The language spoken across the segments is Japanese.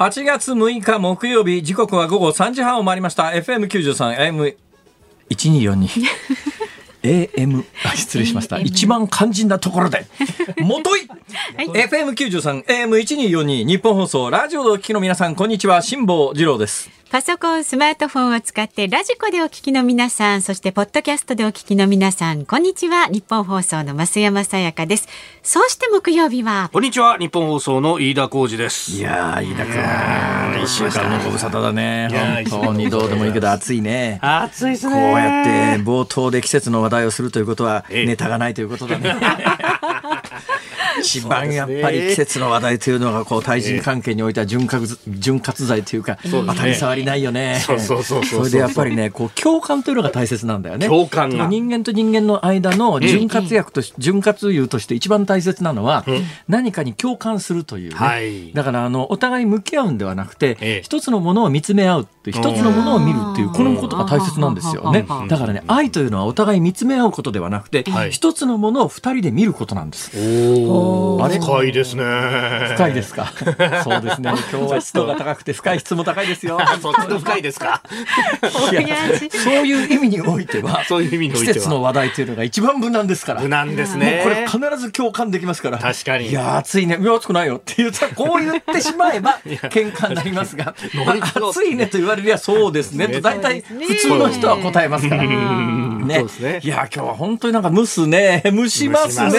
8月6日木曜日、時刻は午後3時半を回りました。FM93、AM1242。AM あ失礼しました。一番肝心なところで。もとい、はい、FM93 AM1242 日本放送ラジオでお聞きの皆さんこんにちは。辛坊治郎ですパソコン、スマートフォンを使ってラジコでお聞きの皆さん、そしてポッドキャストでお聞きの皆さん、こんにちは。日本放送の増山さやかです。そして木曜日は。こんにちは。日本放送の飯田浩二です。いや飯田君。一週間のご無沙汰だね。本当にどうでもいいけど暑いね。暑いですね。こうやって冒頭で季節の話題をするということは、ネタがないということだね。一番やっぱり季節の話題というのがこう対人関係においては潤滑潤滑剤というか当たり障りないよね。そうそうそうそれでやっぱりねこう共感というのが大切なんだよね。共感が。人間と人間の間の潤滑薬とし、潤滑油として一番大切なのは、何かに共感するという、ね。はい、だからあのお互い向き合うんではなくて、一つのものを見つめ合うって一つのものを見るっていうこのことが大切なんですよね。だからね愛というのはお互い見つめ合うことではなくて、一つのものを二人で見ることなんです。あれ深いですね。深いですか？そうですね。今日は湿度が高くて深い質も高いですよ。そっちの深いですか？そういう意味においては、そういう意味においては季節の話題というのが一番無難ですから。無難ですね。これ必ず共感できますから。確かに。いや暑いね。いや暑くないよって言ったらこう言ってしまえば喧嘩になりますが、暑いねと言われりゃそうですねと大体普通の人は答えますから。ね。いや今日は本当になんか蒸 すね。蒸しますね。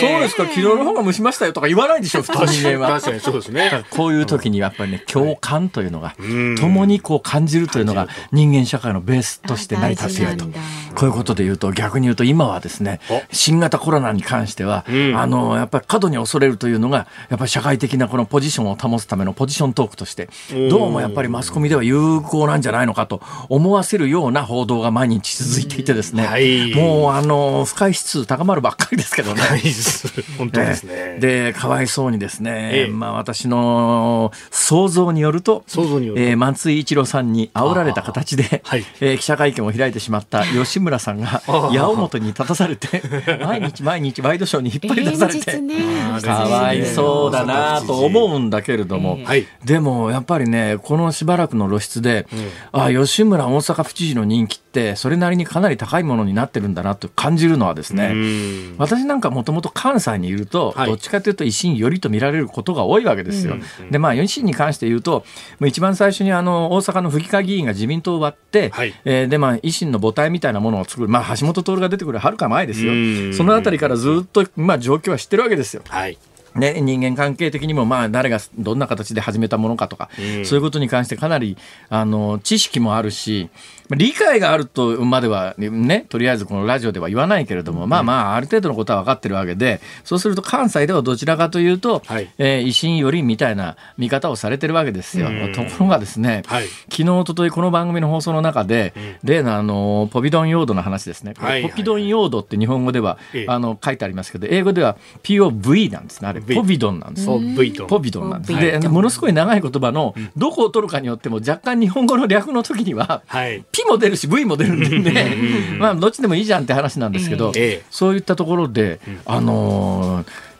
そうですか。昨日の方が蒸しましたよとか言わないでしょ。普通人間は。確かにそうですね。こういう時にやっぱりね共感というのが共にこう感じるというのが人間社会のベースとして成り立っていると。こういうことで言うと逆に言うと今はですね新型コロナに関しては、あのやっぱり過度に恐れるというのがやっぱり社会的なこのポジションを保つためのポジショントークとしてどうもやっぱりマスコミでは有効なんじゃないのかと思わせるような報道が毎日続いていてですね、はい、もうあの不快指数高まるばっかりですけどね。本当ですね。でかわいそうにですね、ええ、まあ私の想像によると、想像によると、えー、松井一郎さんに煽られた形で、はい、えー、記者会見を開いてしまった 吉村さんが矢面に立たされて 毎日毎日ワイドショーに引っ張り出されて、ね、かわいそうだなと思うんだけれども、えー、でもやっぱりねこのしばらくの露出で、うん、あ吉村大阪府知事の人気ってそれなりにかなり高いものになってるんだなと感じるのはですね私なんかもともと関西にいると、はい、どっちかというと維新よりと見られることが多いわけですよ。うん、でまあ維新に関して言うと一番最初にあの大阪の府議会議員が自民党を割って、はい、えー、でまあ維新の母体みたいなものを作る、まあ、橋本徹が出てくるはるか前ですよ。そのあたりからずっと、まあ、状況は知ってるわけですよ。はい。ね、人間関係的にも、まあ、誰がどんな形で始めたものかとか、うん、そういうことに関してかなりあの知識もあるし、理解があるとまではねとりあえずこのラジオでは言わないけれども、うん、まあまあある程度のことは分かってるわけでそうすると関西ではどちらかというと、はい、えー、維新よりみたいな見方をされてるわけですよ。うん、ところがですね、はい、昨日おとといこの番組の放送の中で、例のあのポビドン用土の話ですね、はい、ポピドン用土って日本語では、あの書いてありますけど英語では POV なんですねあれ。ポビドンなんです。ポビドンなんです。でものすごい長い言葉のどこを取るかによっても若干日本語の略の時には、はい、P も出るし V も出るんでね。まあどっちでもいいじゃんって話なんですけど、そういったところで、あのー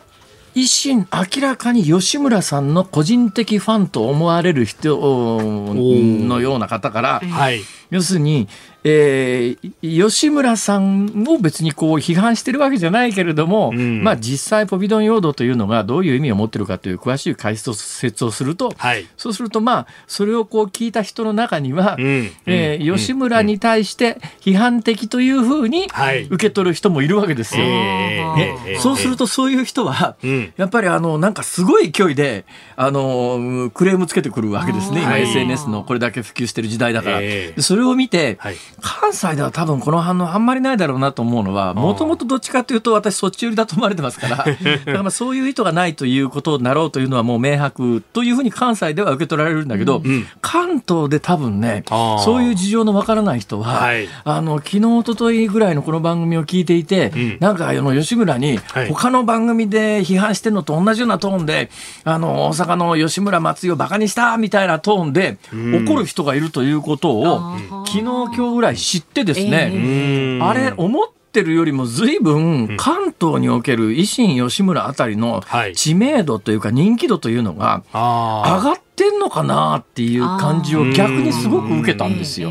維新明らかに吉村さんの個人的ファンと思われる人のような方から、はい、要するにえー、吉村さんを別にこう批判してるわけじゃないけれども、うん、まあ実際ポビドン用土というのがどういう意味を持ってるかという詳しい解説をすると、はい、そうするとまあそれをこう聞いた人の中には、うん、えー、吉村に対して批判的というふうに受け取る人もいるわけですよ。ね、そうするとそういう人は、やっぱりあのなんかすごい勢いであのクレームつけてくるわけですね。今 SNS のこれだけ普及してる時代だから。それを見て、はい。関西では多分この反応あんまりないだろうなと思うのは、もともとどっちかというと私そっち寄りだと思われてますから、だからまあそういう意図がないということになろうというのはもう明白というふうに関西では受け取られるんだけど、うん、関東で多分ね、そういう事情のわからない人は、はい、あの、昨日、一昨日ぐらいのこの番組を聞いていて、うん、なんかあの吉村に、他の番組で批判してるのと同じようなトーンで、あの、大阪の吉村松井をバカにしたみたいなトーンで怒る人がいるということを、昨日、今日ぐらい知ってですね、あれ、思ってるよりも随分関東における維新吉村あたりの知名度というか人気度というのが上がってってんのかなっていう感じを逆にすごく受けたんですよ。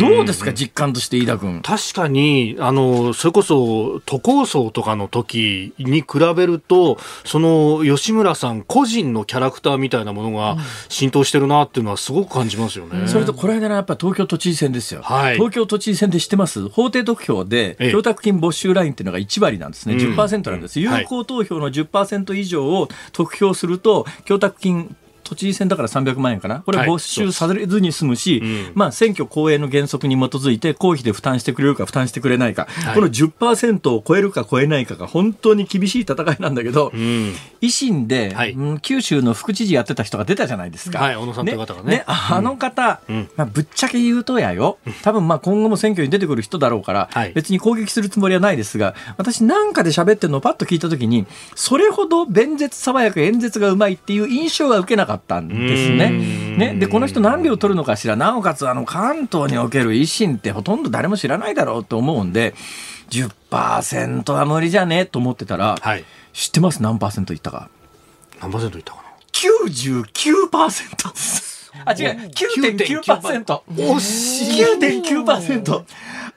どうですか実感として飯田君。確かにあのそれこそ都構想とかの時に比べるとその吉村さん個人のキャラクターみたいなものが浸透してるなっていうのはすごく感じますよね。それとこの間のやっぱ東京都知事選ですよ。はい、東京都知事選で知ってます？法定得票で供託金没収ラインっていうのが1割なんですね。10%なんです。有効投票の10%以上を得票すると供託金都知事選だから300万円かな、これ、没収されずに済むし、はい、まあ、選挙公営の原則に基づいて、公費で負担してくれるか、負担してくれないか、はい、この10%を超えるか超えないかが本当に厳しい戦いなんだけど、うん、維新で、はい、うん、九州の副知事やってた人が出たじゃないですか。はい、小野さんという方がね。ねあの方、うん、まあ、ぶっちゃけ言うとやよ、多分まあ今後も選挙に出てくる人だろうから、別に攻撃するつもりはないですが、私なんかで喋ってるのをパッと聞いたときに、それほど弁舌爽やか演説がうまいっていう印象は受けなかったんですね。ねでこの人何票取るのかしらなおかつあの関東における維新ってほとんど誰も知らないだろうと思うんで10%は無理じゃね？と思ってたら、はい、知ってます？何パーセントいったか何パーセントいったかな？99%です。あ、違う、9.9%。惜しい。9.9%。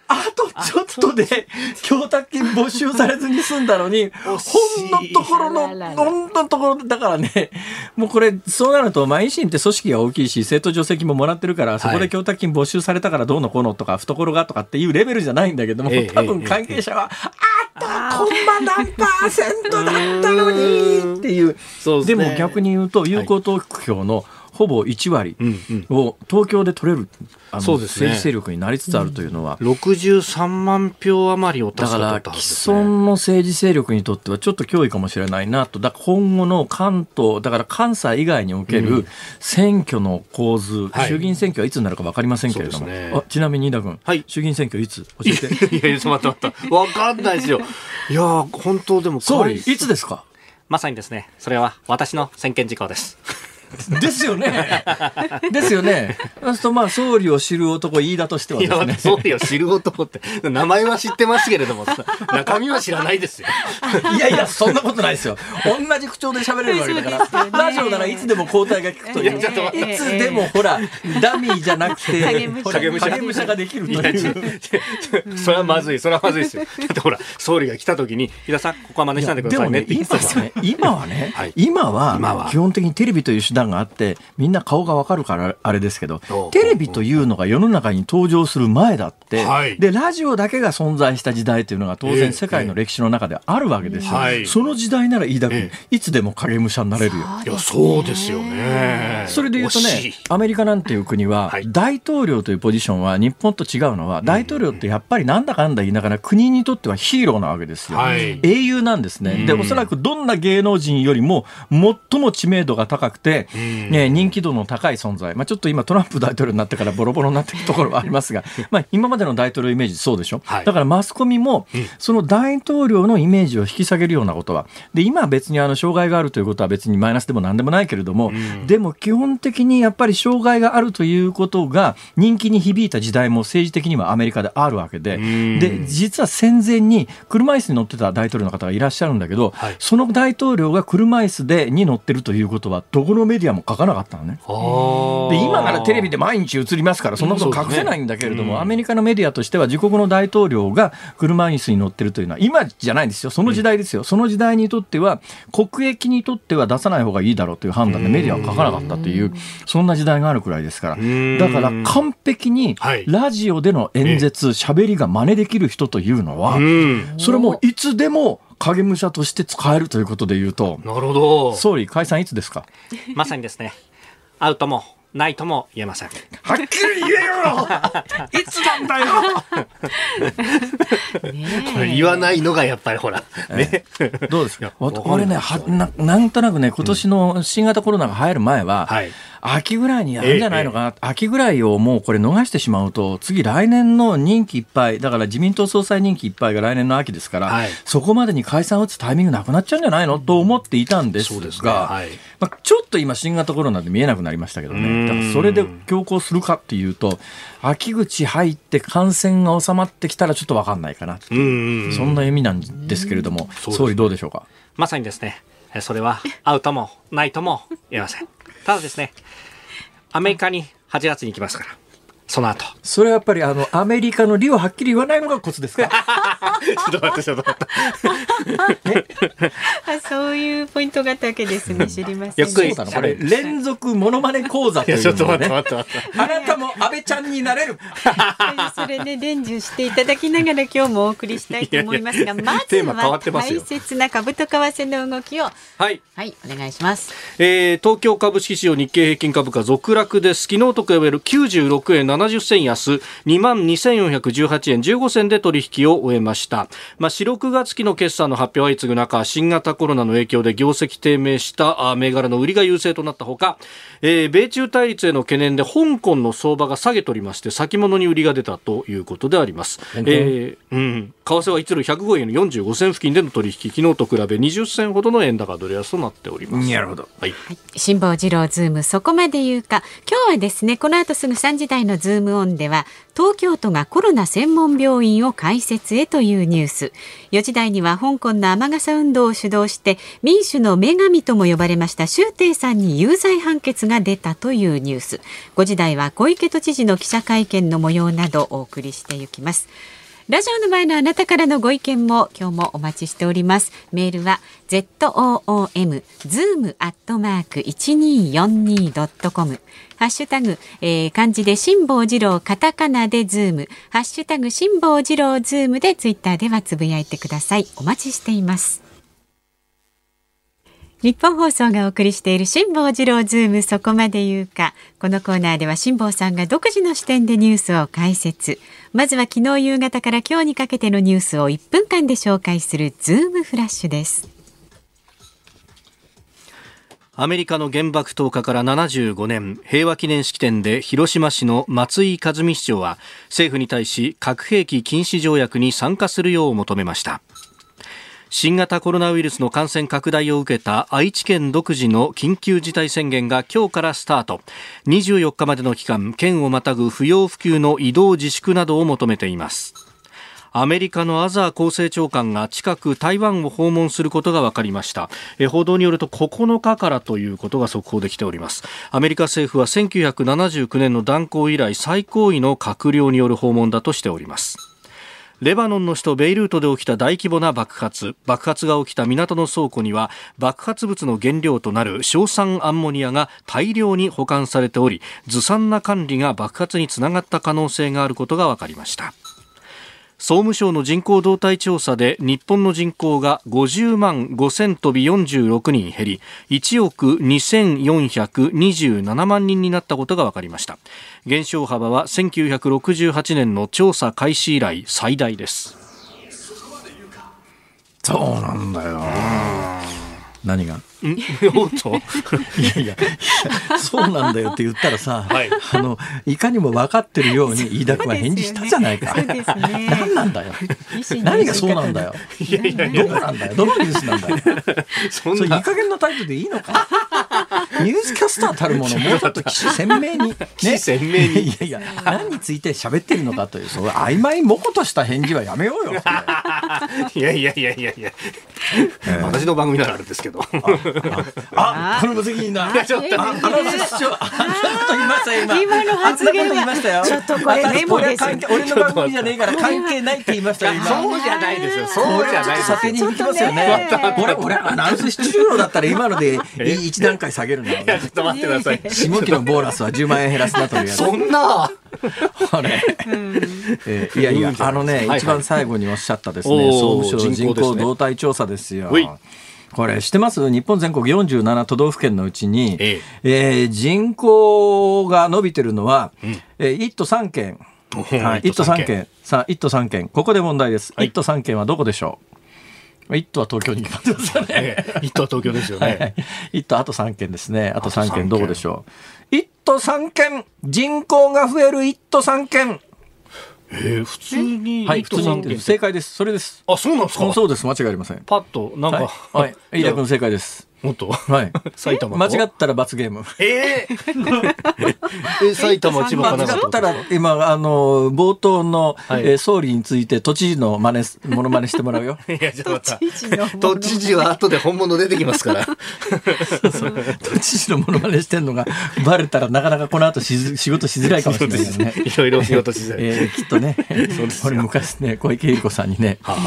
あとちょっとで供託金没収されずに済んだのに、ほんのところの、ほんのところ、だからね、もうこれ、そうなると、まあ、維新って組織が大きいし、政党助成金ももらってるから、そこで供託金没収されたからどうのこうのとか、懐がとかっていうレベルじゃないんだけども、多分関係者は、あと、コンマ何パーセントだったのにっていう。でも逆に言うと、有効投票のほぼ1割を東京で取れる、あの政治勢力になりつつあるというのは、うん、63万票余りをだから既存の政治勢力にとってはちょっと脅威かもしれないなと。だ今後の関東だから関西以外における選挙の構図、うん、衆議院選挙はいつになるか分かりませんけれども、ね、あちなみに飯田君、はい、衆議院選挙いつ？教えて。いやいや待って待って。分かんないですよ。いや本当でも総理いつですか？まさにですね。それは私の専権事項です ですよね。ですよね。そうするとまあ総理を知る男飯田としてはですね。総理を知る男って名前は知ってますけれども 中身は知らないですよ。いやいやそんなことないですよ。同じ口調で喋れるわけだから。ラジオならいつでも交代が聞くという。いつでもほらダミーじゃなくて影武者ができるという。それはまずいそれはまずいですよ。だってほら総理が来た時に飯田さんここは真似しないでくださいねって言ってたね。今はね、今は基本的にテレビという手段があってみんな顔がわかるからあれですけどテレビというのが世の中に登場する前だって、はい、でラジオだけが存在した時代というのが当然世界の歴史の中であるわけですよ、えー、その時代なら飯田君、え。ー、いつでも影武者になれるよ。いやそうですよね。それで言うとねアメリカなんていう国は、はい、大統領というポジションは日本と違うのは大統領ってやっぱりなんだかんだ言いながら国にとってはヒーローなわけですよ、はい、英雄なんですね。でおそらくどんな芸能人よりも最も知名度が高くて、ね、人気度の高い存在、まあ、ちょっと今トランプ大統領になってからボロボロになっているところはありますが、まあ、今までの大統領イメージそうでしょ、はい、だからマスコミもその大統領のイメージを引き下げるようなことはで今は別にあの障害があるということは別にマイナスでもなんでもないけれども、うん、でも基本的にやっぱり障害があるということが人気に響いた時代も政治的にはアメリカであるわけで、うん、で実は戦前に車椅子に乗ってた大統領の方がいらっしゃるんだけど、はい、その大統領が車椅子でに乗ってるということはどこのメディアも書かなかったのね。で今ならテレビで毎日映りますからそんなこと隠せないんだけれども、ねうん、アメリカのメディアとしては自国の大統領が車椅子に乗ってるというのは今じゃないんですよ。その時代ですよ、うん、その時代にとっては国益にとっては出さない方がいいだろうという判断でメディアは書かなかったというそんな時代があるくらいですから。だから完璧にラジオでの演説喋りが真似できる人というのはそれもいつでも影武者として使えるということでいうとなるほど。総理解散いつですか？まさにですね。アウトもないとも言えません。はっきり言えよ！いつなんだよ！これ言わないのがやっぱりほら、ね、どうですか？俺ねはな、なんとなくね、今年の新型コロナが流行る前は、はい秋ぐらいにやるんじゃないのかな、ええ、秋ぐらいをもうこれ逃してしまうと、次、来年の任期いっぱい、だから自民党総裁任期いっぱいが来年の秋ですから、はい、そこまでに解散を打つタイミングなくなっちゃうんじゃないの？と思っていたんですが、ねはい、まあ、ちょっと今、新型コロナで見えなくなりましたけどね、だからそれで強行するかっていうと、秋口入って感染が収まってきたらちょっと分かんないかなそんな意味なんですけれども、総理、どうでしょうか？まさにですね、それはアウトもないとも言えません。ただですね、アメリカに8月に行きますから。その後。それはやっぱりあの、アメリカの利をはっきり言わないのがコツですか？ちょっと待って、ちょっと待って。そういうポイントがあったわけですね。知りませんでした。これ、連続モノマネ講座というの、ね、ちょっと待って待って待って。あなたも安倍ちゃんになれる。それね、伝授していただきながら今日もお送りしたいと思いますが、まずは大切な株と為替の動きを。はい。はい、お願いします。えー、東京株式市場日経平均株価続落です。昨日と比べる96円70銭安、2万2418円15銭で取引を終えました。まあ、4、6月期の決算の発表相次ぐ中、新型コロナの影響で業績低迷した銘柄の売りが優勢となったほか、えー、米中対立への懸念で香港の相場が下げとりまして、先物に売りが出たということであります。えー、うん。為替は一路105円の45銭付近での取引、昨日と比べ20銭ほどの円高ドル安となっております。なるほど。はい。辛坊治郎ズーム、そこまで言うか。今日はですね、この後すぐ3時台のズームオンでは、東京都がコロナ専門病院を開設へというニュース。4時台には香港の雨傘運動を主導して、民主の女神とも呼ばれました周庭さんに有罪判決が出たというニュース。5時台は小池都知事の記者会見の模様などお送りしていきます。ラジオの前のあなたからのご意見も今日もお待ちしております。メールは z o o m zoom アットマーク一二四二ドットコムハッシュタグ、えー、漢字で辛坊治郎カタカナでズームハッシュタグ辛坊治郎ズームでツイッターではつぶやいてください。お待ちしています。ニッポン放送がお送りしている辛坊治郎ズームそこまで言うかこのコーナーでは辛坊さんが独自の視点でニュースを解説まずは昨日夕方から今日にかけてのニュースを1分間で紹介するズームフラッシュです。アメリカの原爆投下から75年平和記念式典で広島市の松井一美市長は政府に対し核兵器禁止条約に参加するよう求めました。新型コロナウイルスの感染拡大を受けた愛知県独自の緊急事態宣言が今日からスタート。24日までの期間県をまたぐ不要不急の移動自粛などを求めています。アメリカのアザー厚生長官が近く台湾を訪問することが分かりました。報道によると9日からということが速報できております。アメリカ政府は1979年の断交以来最高位の閣僚による訪問だとしております。レバノンの首都ベイルートで起きた大規模な爆発。爆発が起きた港の倉庫には爆発物の原料となる硝酸アンモニアが大量に保管されておりずさんな管理が爆発につながった可能性があることが分かりました。総務省の人口動態調査で日本の人口が50万5000飛び46人減り1億2427万人になったことが分かりました。減少幅は1968年の調査開始以来最大です。そうなんだよ。何が？おっといやいやそうなんだよって言ったらさ、はい、あのいかにも分かってるように飯田君は返事したじゃないか。ね、何なんだよ？何がそうなんだよ？いやいやどこなんだよ？どのニュースなんだよ？そんないい加減なタイプでいいのか？ニュースキャスターたるものもうちょっと記鮮明に、ね、鮮明にいやいや何について喋ってるのかというそう曖昧もことした返事はやめようよ。いやいやいやいやいや。私の番組ならあるんですけど。あ、これ無責任だ。ちょっと、あの室長、あと今。今の発言言いましたよ。ちょっとこれメモです。俺の番組じゃねえから関係ないって言いました今。そうじゃないですよ。そうじゃない。査定に行きますよね。俺、俺、アナウンス出場だったら今ので一段階下げるんだ。ちょっと待ってください。下期のボーナスは10万円減らすなというやつ。そんなあれ、いやいや、あのね、一番最後におっしゃったですね、総務省人口動態調査ですよ。これ、してます？日本全国47都道府県のうちに、えええー、人口が伸びてるのは、うん、えー、1都3県。はい、1都3県。さあ、1都3県。ここで問題です。はい、1都3県はどこでしょう？一都は東京に決まってますよね。一都は東京ですよね。一都あと3県ですね。あと3県どこでしょう？一都3県人口が増える一都3県えー、普通にはい普通に。正解です。それです。あそうなんですか？そうです。間違いありません。パッとなんか。はい、飯田君正解ですもっと？はい。埼玉間違ったら罰ゲーム。え え埼玉、千葉間違ったら、今、あの、冒頭の、はえ総理について 都知事の真似、ものまねしてもらうよ。いや、ちょっと都知事は後で本物出てきますから。都知事のものまねしてんのがバレたらなかなかこの後し仕事しづらいかもしれないね。いろいろ仕事しづらい。えー、きっとね、これ昔ね、小池百合子さんにね、はは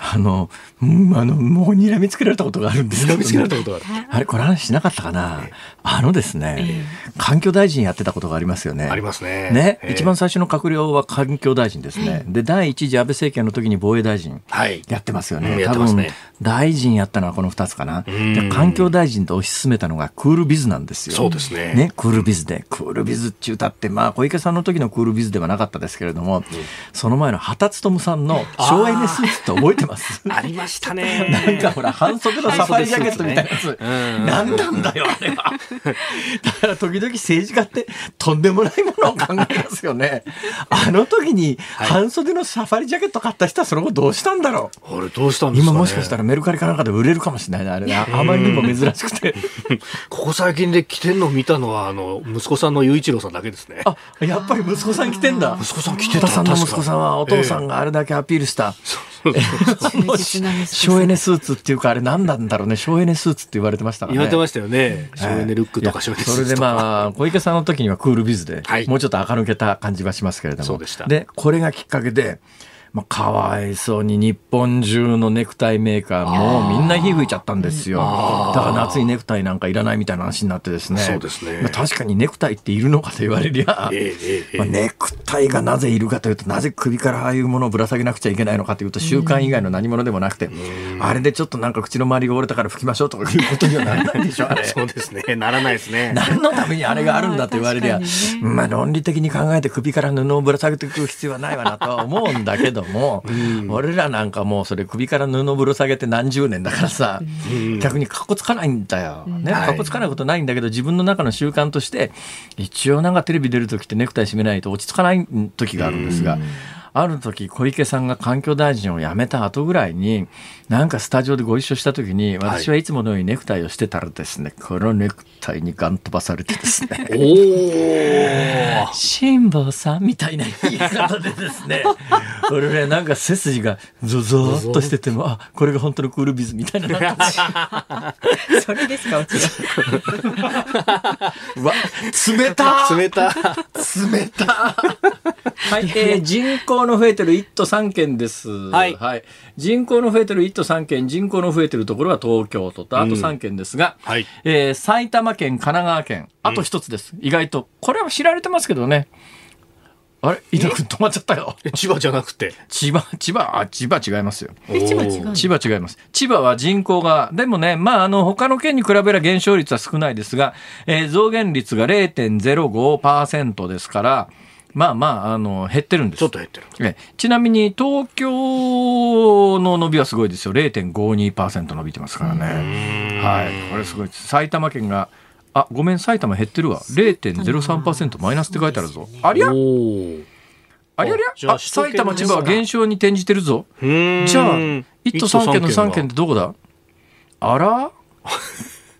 あの、うん、あの、もう睨みつけられたことがあるんです睨みつけられたことがある。あれ、これ話しなかったかな、あのですね、環境大臣やってたことがありますよね。ありますね。ね、一番最初の閣僚は環境大臣ですね。で、第一次安倍政権の時に防衛大臣やってますよね。多分、大臣やったのはこの二つかな。で、環境大臣と推し進めたのがクールビズなんですよ。そうですね。ね、クールビズで。クールビズって歌って、まあ、小池さんの時のクールビズではなかったですけれども、その前の畑勉さんの省エネスーツって覚えてます ありましたね。なんかほら、半袖のサファリジャケットみたいなやつ。何なんだよ、あれは。だから時々政治家ってとんでもないものを考えますよね。あの時に半袖のサファリジャケット買った人はその後どうしたんだろう。あれどうしたんですか、ね、今もしかしたらメルカリかなんかで売れるかもしれないな、あれあまりにも珍しくて。ここ最近で着てんのを見たのは、あの、息子さんの雄一郎さんだけですね。あ、やっぱり息子さん着てんだ。息子さん着てた。さんの息子さんはお父さんがあれだけアピールした。えー、省エネスーツっていうかあれ何なんだろうね。省エネスーツって言われてましたからね。言われてましたよね。省エネルックとか省エネスーツそれでまあ小池さんの時にはクールビズで、はい、もうちょっと垢抜けた感じはしますけれども。でこれがきっかけでまあ、かわいそうに日本中のネクタイメーカーもみんな火吹いちゃったんですよ。だから夏にネクタイなんかいらないみたいな話になってですね。そうですね。まあ、確かにネクタイっているのかと言われりゃ、えー、まあ、ネクタイがなぜいるかというと、なぜ首からああいうものをぶら下げなくちゃいけないのかというと、習慣以外の何者でもなくて、あれでちょっとなんか口の周りが折れたから拭きましょうとかいうことにはならないでしょ、あれ。そうですね。ならないですね。何のためにあれがあるんだと言われりゃ、ね、まあ論理的に考えて首から布をぶら下げていく必要はないわなとは思うんだけども、俺らなんかもうそれ首から布ぶら下げて何十年だからさ、逆にかっこつかないんだよ。ね、かっこつかないことないん。だけど、自分の中の習慣として、一応なんかテレビ出る時ってネクタイ締めない。と落ち着かない時があるんですが、ある時小池さんが環境大臣を辞めた後ぐらいになんかスタジオでご一緒した時に私はいつものようにネクタイをしてたらですね、このネクタイにガン飛ばされてですね。お辛坊さんみたいな言い方でですね。俺ねなんか背筋がゾゾーっとしててもあこれが本当のクールビズみたいな。それですかうちわ冷た冷た冷たはい、えー、人口の増えてる1都3県です。はい。はい、人口の増えてる1都3県、人口の増えてるところは東京都と、あと3県ですが、うん、はい、えー、埼玉県、神奈川県、あと一つです。うん、意外と。これは知られてますけどね。あれ？伊藤君止まっちゃったよ。千葉じゃなくて？千葉、千葉、あ、千葉違いますよ。千葉違う千葉違います。千葉は人口が、でもね、まあ、あの、他の県に比べれば減少率は少ないですが、えー、増減率が0.05%ですから、まあまあ、あの、減ってるんです。ちょっと減ってる。えちなみに、東京の伸びはすごいですよ。0.52%伸びてますからね。はい。これすごいです。埼玉県が、あ、ごめん、埼玉減ってるわ。0.03%マイナスって書いてあるぞ。ありゃ？ありゃりゃ？あ、埼玉、千葉は減少に転じてるぞ。じゃあ、1都3県の3県ってどこだ？あら？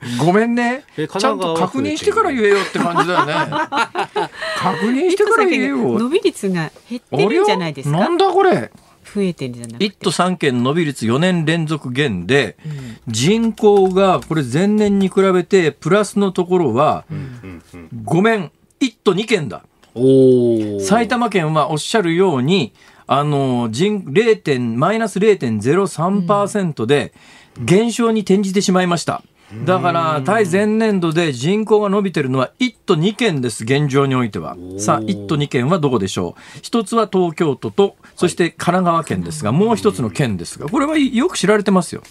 ごめんね。ちゃんと確認してから言えよって感じだよね。確認してから言えよ。伸び率が減ってるんじゃないですか？なんだこれ。増えてるじゃなくて。1都3県伸び率4年連続減で、うん、人口がこれ前年に比べてプラスのところは、うん、ごめん、1都2県だ。埼玉県はおっしゃるように、あの、人、0. マイナス0.03%で減少に転じてしまいました。だから対前年度で人口が伸びてるのは1都2県です、現状においては。さあ、1都2県はどこでしょう？一つは東京都と、そして神奈川県ですが、もう一つの県ですが、これはよく知られてますよ。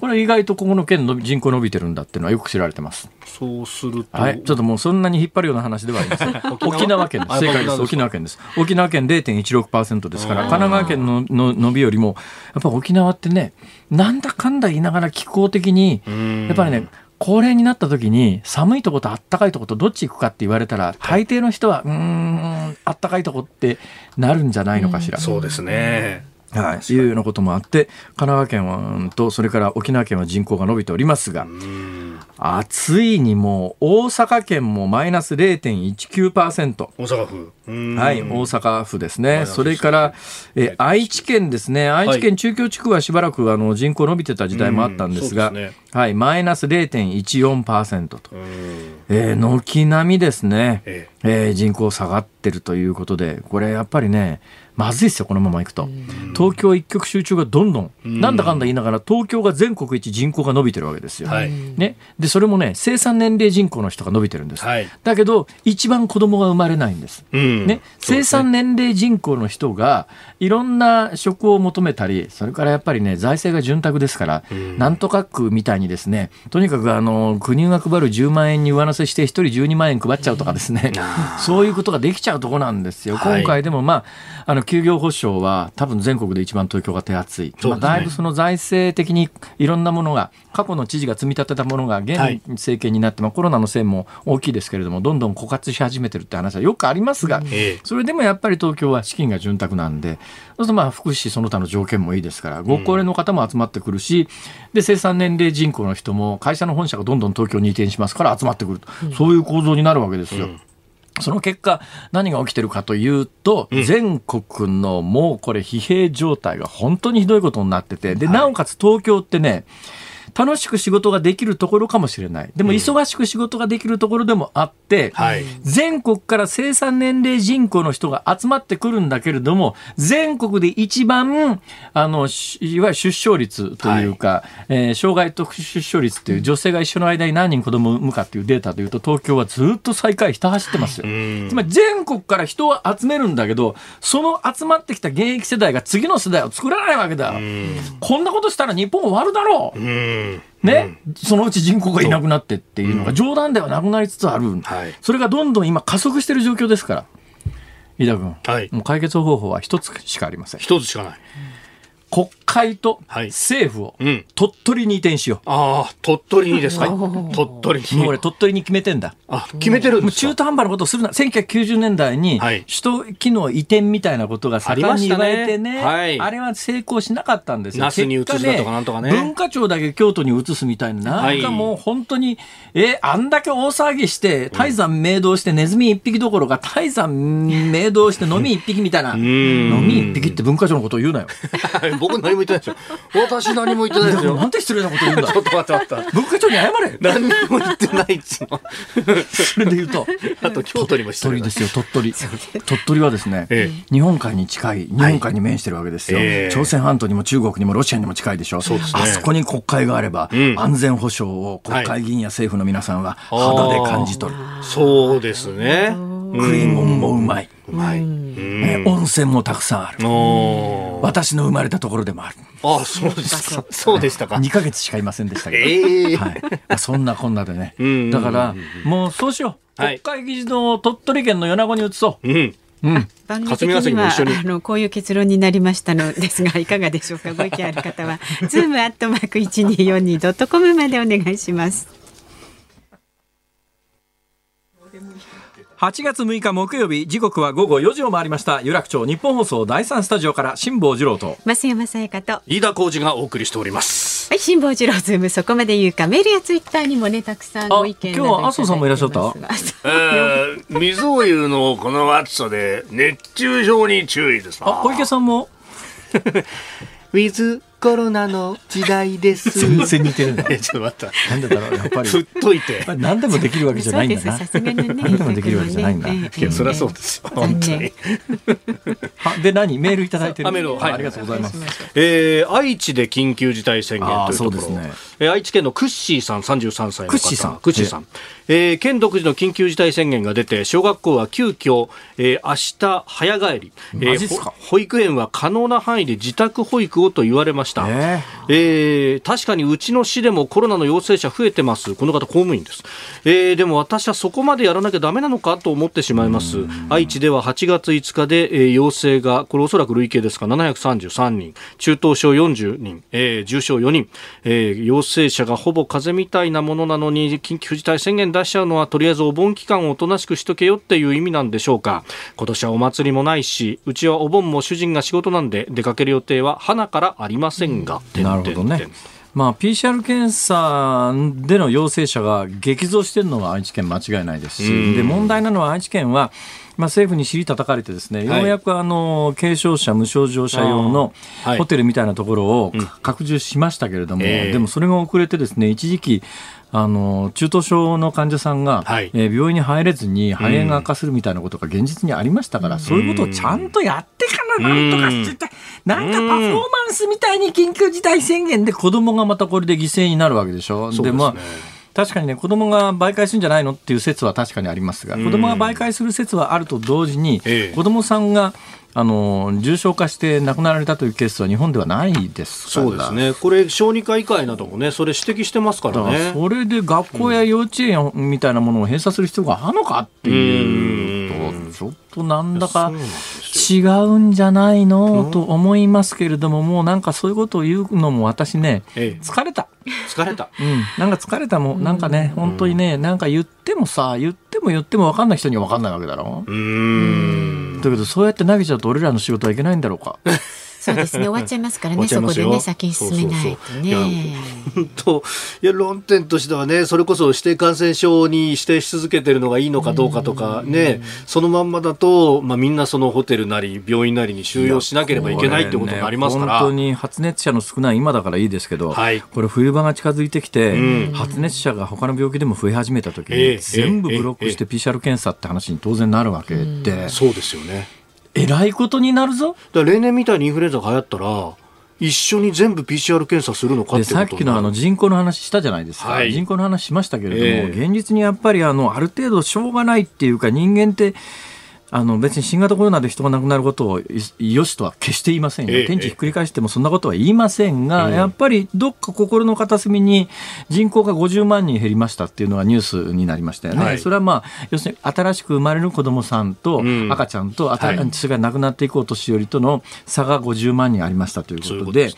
これ意外とここの県の人口伸びてるんだっていうのはよく知られてます。そうすると、はい、ちょっともうそんなに引っ張るような話ではありません。沖縄県です。正解です。沖縄県です。沖縄県0.16%ですから、神奈川県のの伸びよりも、やっぱ沖縄ってね、なんだかんだ言いながら気候的に、やっぱりね、高齢になった時に寒いとことあったかいとことどっち行くかって言われたら大抵の人はうんあったかいとこってなるんじゃないのかしら。そうですね。はい、いうようなこともあって神奈川県はとそれから沖縄県は人口が伸びておりますがついにもう大阪県もマイナス0.19%大阪府。はい大阪府ですね。それからえ愛知県ですね。愛知県中京地区はしばらくあの人口伸びてた時代もあったんですが、ね、はいマイナス0.14%と、えー、軒並みですね、え。えー、人口下がってるということでこれやっぱりねまずいですよ、このままいくと。東京一極集中がどんどん、なんだかんだ言いながら、東京が全国一人口が伸びてるわけですよ。はい、ね、で、それもね、生産年齢人口の人が伸びてるんです。はい、だけど、一番子供が生まれないんです。ね、生産年齢人口の人が、いろんな職を求めたり、それからやっぱりね、財政が潤沢ですから、なんとか区みたいにですね、とにかくあの、国が配る10万円に上乗せして、1人12万円配っちゃうとかですね、そういうことができちゃうとこなんですよ。今回でもまあ、あの休業保障は多分全国で一番東京が手厚い、ね、まあ、だいぶその財政的にいろんなものが過去の知事が積み立てたものが現政権になって、まあ、コロナのせいも大きいですけれどもどんどん枯渇し始めてるって話はよくありますが、それでもやっぱり東京は資金が潤沢なんでそうするとまあ福祉その他の条件もいいですからご高齢の方も集まってくるし、で生産年齢人口の人も会社の本社がどんどん東京に移転しますから集まってくると、そういう構造になるわけですよ。うんその結果、何が起きてるかというと、うん、全国のもうこれ疲弊状態が本当にひどいことになってて、で、なおかつ東京ってね、楽しく仕事ができるところかもしれない。でも忙しく仕事ができるところでもあって、うんはい、全国から生産年齢人口の人が集まってくるんだけれども、全国で一番、あの、いわゆる出生率というか、はい、えー、障害特殊出生率という女性が一緒の間に何人子供を産むかっていうデータでいうと、東京はずっと最下位ひた走ってますよ。つまり全国から人を集めるんだけど、その集まってきた現役世代が次の世代を作らないわけだ。こんなことしたら日本終わるだろう。ね、うん、そのうち人口がいなくなってっていうのが冗談ではなくなりつつある、はい、それがどんどん今加速している状況ですから。飯田君、はい、もう解決方法は一つしかありません。一つしかない。国会と政府を鳥取に移転しよう。ああ、鳥取にですか、鳥取に。もう俺鳥取に決めてんだ。あ、決めてるんですか？中途半端なことするな。1990年代に首都機能移転みたいなことが盛んに言われてね。はい、あれは成功しなかったんですよ。那須に移すだとかなんとかね。文化庁だけ京都に移すみたいな。なんかもう本当に、え、あんだけ大騒ぎして、泰山明堂してネズミ一匹どころか、泰山明堂して飲み一匹みたいな。飲み一匹って文化庁のことを言うなよ。僕何も言ってないですよ。私何も言ってないですよ。なんて失礼なこと言うんだ。ちょっと待って待って。文化庁に謝れ。何も言ってないっつの。それで言うと、あと京都にも失礼。鳥ですよ、鳥取。鳥取はですね、日本海に近い、日本海に面してるわけですよ。朝鮮半島にも中国にもロシアにも近いでしょ。そうですあそこに国会があれば、安全保障を国会議員や政府の皆さんは肌で感じ取る。そうですね。食い物もうまい。うまい。温泉もたくさんある。私の生まれたところでもある。あそうですか。そうでしたか。2か月しかいませんでしたけど。えー、はい。そんなこんなでね。だから、もうそうしよう。国会議事堂を鳥取県の米子に移そう。うんうん、番組的にはあのこういう結論になりましたのですがいかがでしょうか？ご意見ある方はズームアットマーク一二四二ドットコムまでお願いします。8月6日木曜日時刻は午後4時を回りました。有楽町ニッポン放送第三スタジオから辛坊治郎と。増山さやかと。飯田浩二がお送りしております。はい辛坊治郎ズームそこまで言うか。メールやツイッターにもねたくさんご意見今日は麻生さんもいらっしゃった？えー、水を湯のこの暑さで熱中症に注意です。あ小池さんも？ウィズコロナの時代です。全然似てるんだ。ちょっと待った。なんでだろう、やっぱり。振っといて。何でもできるわけじゃないんだな。さすがにね。何でもできるわけじゃないんだ。いや、そりゃそうですよ。本当に。で、何？メールいただいてる。メールありがとうございます。えー、愛知で緊急事態宣言というところ。そうですね。えー、愛知県のクッシーさん、33歳の方。クッシーさん。クッシーさん。えー、県独自の緊急事態宣言が出て小学校は急遽、えー、明日早帰り、えー、保育園は可能な範囲で自宅保育をと言われました、えー、えー、確かにうちの市でもコロナの陽性者増えてます。この方公務員です、えー、でも私はそこまでやらなきゃだめなのかと思ってしまいます。愛知では8月5日で、えー、陽性がこれおそらく累計ですが733人。中等症40人、えー、重症4人、えー、陽性者がほぼ風邪みたいなものなのに緊急事態宣言出しちゃうのはとりあえずお盆期間をおとなしくしとけよっていう意味なんでしょうか。今年はお祭りもないしうちはお盆も主人が仕事なんで出かける予定は花からありませんが、うん、なるほどね。まあ、PCR 検査での陽性者が激増しているのは愛知県間違いないですし、で問題なのは愛知県はまあ、政府に尻叩かれてですね、ようやくあの軽症者、無症状者用のホテルみたいなところを拡充しましたけれども、でもそれが遅れてですね一時期あの中等症の患者さんが、はい、えー、病院に入れずに肺炎が悪化するみたいなことが現実にありましたから、うん、そういうことをちゃんとやってからなんとかしてた、なんかパフォーマンスみたいに緊急事態宣言で子供がまたこれで犠牲になるわけでしょ？で、ね、まあ確かにね、子供が媒介するんじゃないの？っていう説は確かにありますが、子供が媒介する説はあると同時に、子供さんがあの重症化して亡くなられたというケースは日本ではないですそうですね、これ、小児科医会などもね、それ指摘してますからね。それで学校や幼稚園みたいなものを閉鎖する必要があるのかっていうと、ちょっとなんだか違うんじゃないのと思いますけれども、もうなんかそういうことを言うのも私ね、疲れた。疲れた。うん。なんか疲れたもん。なんかね、本当にね、なんか言ってもさ、言っても言っても分かんない人には分かんないわけだろ。うん。だけど、そうやって投げちゃうと俺らの仕事はいけないんだろうか。そうですね。終わっちゃいますからね。そこでね先に進めない。とね。本当いや論点としてはねそれこそ指定感染症に指定し続けてるのがいいのかどうかとかねそのまんまだと、まあ、みんなそのホテルなり病院なりに収容しなければいけないってことになりますから、ね、本当に発熱者の少ない今だからいいですけど、はい、これ冬場が近づいてきて、うん、発熱者が他の病気でも増え始めた時に、えー、全部ブロックして PCR 検査って話に当然なるわけで、えー、そうですよねえらいことになるぞ。だ例年みたいにインフルエンザが流行ったら、一緒に全部 PCR 検査するのかってさっきのあの人口の話したじゃないですか、はい、人口の話しましたけれども、えー、現実にやっぱりあのある程度しょうがないっていうか人間ってあの別に新型コロナで人が亡くなることをよしとは決して言いませんよ、ええ、天地ひっくり返してもそんなことは言いませんが、え、やっぱりどっか心の片隅に人口が50万人減りましたっていうのはニュースになりましたよね、はい、それはまあ要するに新しく生まれる子どもさんと赤ちゃんと、うん、私が亡くなっていくお年寄りとの差が50万人ありましたということで。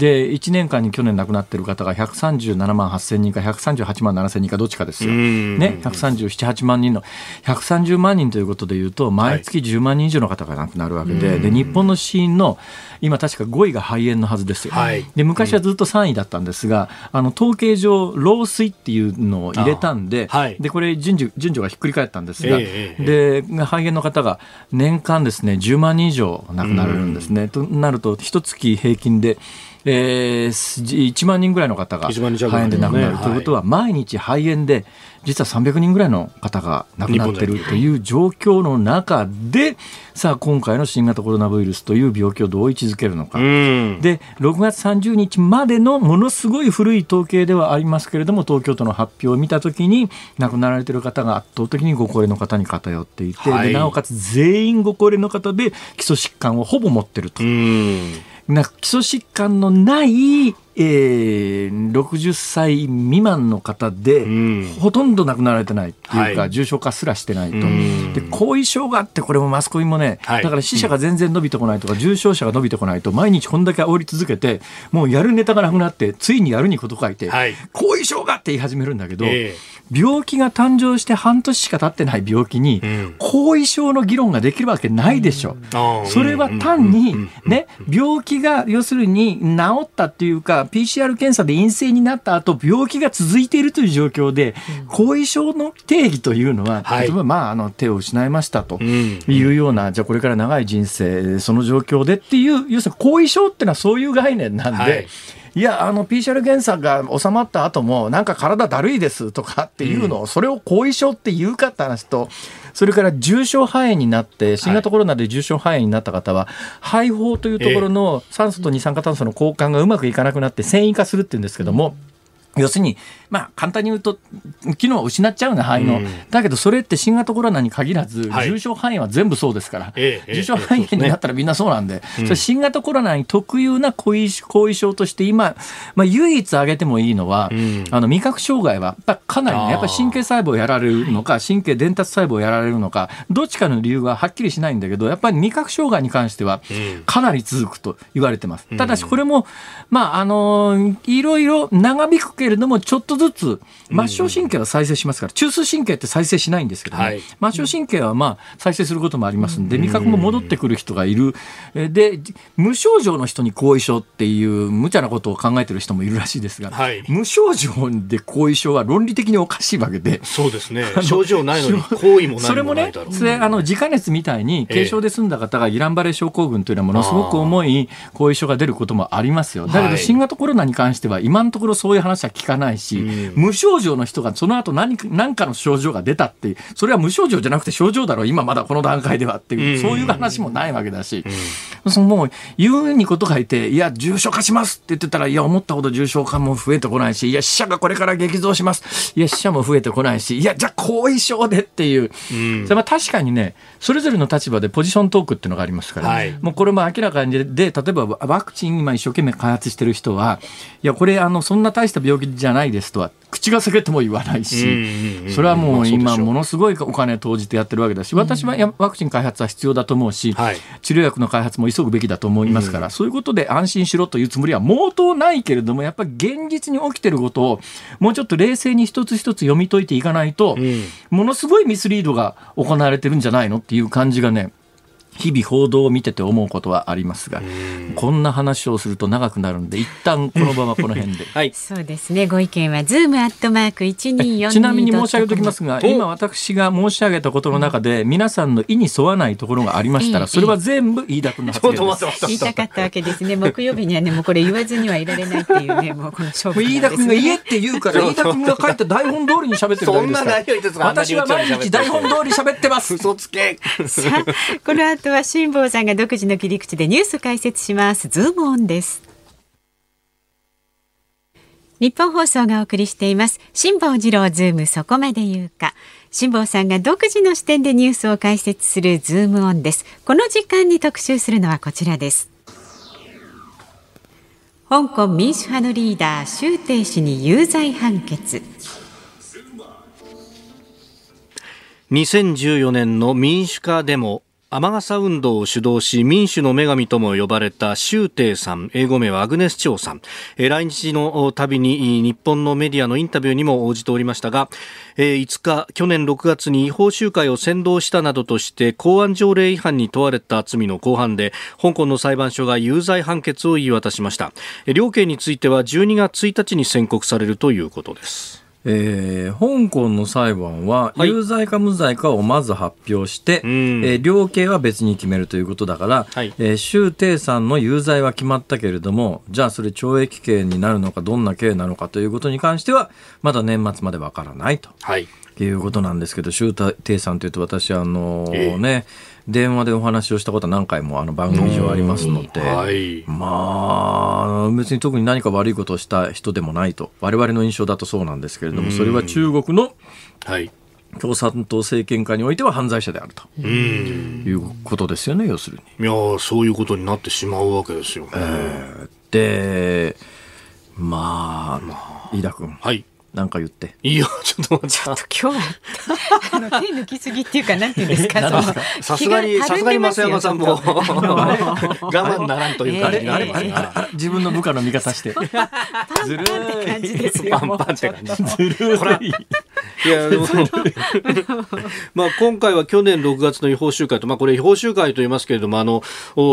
で1年間に去年亡くなっている方が137万8000人か138万7000人かどっちかですよ、ね、137、8万人の130万人ということでいうと毎月10万人以上の方が亡くなるわけで,、で日本の死因の今確か5位が肺炎のはずですよ、はい、で昔はずっと3位だったんですが、あの統計上老衰っていうのを入れたんではい、でこれ順序順序がひっくり返ったんですが、えー、で肺炎の方が年間ですね10万人以上亡くなるんですね。となると一月平均でえー、1万人ぐらいの方が肺炎で亡くなる。ということは、毎日肺炎で実は300人ぐらいの方が亡くなっているという状況の中で、さあ、今回の新型コロナウイルスという病気をどう位置づけるのか。で、6月30日までのものすごい古い統計ではありますけれども、東京都の発表を見たときに、亡くなられている方が圧倒的にご高齢の方に偏っていて、はい、でなおかつ全員ご高齢の方で基礎疾患をほぼ持っていると。な基礎疾患のない、えー、60歳未満の方で、ほとんど亡くなられてないっていうか、はい、重症化すらしてないと、で後遺症があって、これもマスコミもね、はい、だから死者が全然伸びてこないとか、重症者が伸びてこないと、毎日こんだけ煽り続けて、もうやるネタがなくなって、ついにやるにこと書いて、はい、後遺症がって言い始めるんだけど、えー病気が誕生して半年しか経ってない病気に、後遺症の議論ができるわけないでしょ。うそれは単に、ね、病気が要するに治ったっていうか、PCR 検査で陰性になった後、病気が続いているという状況で、後遺症の定義というのは、例えば、まあ、あの、手を失いましたというような、じゃあこれから長い人生、その状況でっていう、要するに後遺症っていうのはそういう概念なんで、はい。いや、あの、PCR 検査が収まった後も、なんか体だるいですとかっていうのを、それを後遺症って言うかって話と、それから重症肺炎になって、新型コロナで重症肺炎になった方は、肺胞というところの酸素と二酸化炭素の交換がうまくいかなくなって、繊維化するっていうんですけども、要するに、まあ、簡単に言うと、機能を失っちゃうような範囲の、うん、だけどそれって新型コロナに限らず、はい、重症範囲は全部そうですから、ええ、重症範囲になったらみんなそうなんで、えそ新型コロナに特有な後遺後遺症として今、まあ、唯一挙げてもいいのは、うん、あの味覚障害はかなり、ね、やっぱり神経細胞をやられるのか、神経伝達細胞をやられるのか、どっちかの理由ははっきりしないんだけど、やっぱり味覚障害に関しては、かなり続くと言われてます。ただし、これも、まあ、あのいろいろ長引くけれども、ちょっとずつ、末梢神経は再生しますから、中枢神経って再生しないんですけどね、はい、末梢神経はまあ再生することもありますんで、味覚も戻ってくる人がいる、で、無症状の人に後遺症っていう無茶なことを考えてる人もいるらしいですが、はい、無症状で後遺症は論理的におかしいわけで、そうですね、症状ないのに後遺もそれもね、それあの自家熱みたいに軽症で済んだ方がギランバレー症候群というのはものすごく重い後遺症が出ることもありますよ。だけど新型コロナに関しては今のところそういう話は聞かないし、無症状の人がその後何何かの症状が出たっていう、それは無症状じゃなくて症状だろう、今まだこの段階ではっていう、そういう話もないわけだし、そのもう言うにことがいて、いや、重症化しますって言ってたら、いや、思ったほど重症化も増えてこないし、いや、死者がこれから激増します。いや、死者も増えてこないし、いや、じゃあ後遺症でっていう、うん、まあ確かにね、それぞれの立場でポジショントークっていうのがありますから、はい、もうこれも明らかにで、例えばワクチン今一生懸命開発してる人は、いや、これ、あの、そんな大した病気じゃないですとは、口が裂けても言わないし、それはもう今、ものすごいお金投じてやってるわけだし、私はワクチン開発は必要だと思うし、治療薬の開発も急ぐべきだと思いますから、そういうことで安心しろというつもりは毛頭ないけれども、やっぱり現実に起きてることを、もうちょっと冷静に一つ一つ読み解いていかないと、ものすごいミスリードが行われてるんじゃないのっていう感じがね、日々報道を見てて思うことはありますが、こんな話をすると長くなるんで、一旦この場はこの辺で。はい。そうですね。ご意見はズームアットマーク一二四ちなみに申し上げておきますが、今私が申し上げたことの中で、皆さんの意に沿わないところがありましたら、それは全部飯田君の発言です。言いたかったわけですね。木曜日にはね、もうこれ言わずにはいられないっていうね、もうこの勝負、飯田君が言えって言うから、飯田君が書いた台本通りに喋ってるだけですから。私は毎日台本通り喋ってます。嘘つけ。さあ、この後は辛坊さんが独自の切り口でニュース解説します。ズームオンです。ニッポン放送がお送りしています。辛坊治郎ズームそこまで言うか。辛坊さんが独自の視点でニュースを解説するズームオンです。この時間に特集するのはこちらです。香港民主派のリーダー周庭氏に有罪判決。2014年の民主化デモ。雨傘運動を主導し民主の女神とも呼ばれた周庭さん。英語名はアグネス・チョウさん。来日の旅に日本のメディアのインタビューにも応じておりましたが5日去年6月に違法集会を扇動したなどとして公安条例違反に問われた罪の公判で香港の裁判所が有罪判決を言い渡しました。量刑については12月1日に宣告されるということです。えー、香港の裁判は有罪か無罪かをまず発表して、はい、えー、量刑は別に決めるということだから、はい、えー、周庭さんの有罪は決まったけれどもじゃあそれ懲役刑になるのかどんな刑なのかということに関してはまだ年末までわからないと。はいいうことなんですけど、周庭さんというと、私、あのー、ね、電話でお話をしたことは何回もあの番組上ありますので、はい、まあ、別に特に何か悪いことをした人でもないと、我々の印象だとそうなんですけれども、それは中国の、はい。共産党政権下においては犯罪者であると。いうことですよね、要するに。いやそういうことになってしまうわけですよね。えー、で、まあ、まあ、飯田君。はい。なんか言って。いいよ、ちょっと待って。ちょっと今日は、あの、手抜きすぎっていうか、なんていうんですか、さすがに、さすがに増山さんも、我慢ならんというか、えー、あれ、あれ、あれ、自分の部下の味方して。ずるい。パンパンって感じ。ずるい。いや、でも、まあ今回は去年6月の違法集会と、まあこれ違法集会と言いますけれども、あの、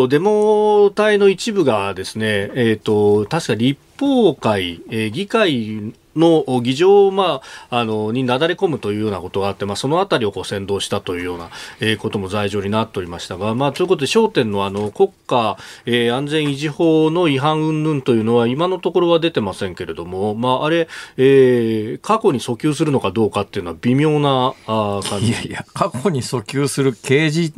デモ隊の一部がですね、えっ、ー、と、確か立法会、えー、議会の議場、まあ、あのになだれ込むというようなことがあって、まあ、そのあたりをこう先導したというような、えー、ことも罪状になっておりましたが、まあ、ということで焦点のあの国家、えー、安全維持法の違反云々というのは今のところは出てませんけれども、まあ、あれ、えー、過去に訴求するのかどうかっていうのは微妙なあ感じ。いやいや過去に訴求する刑事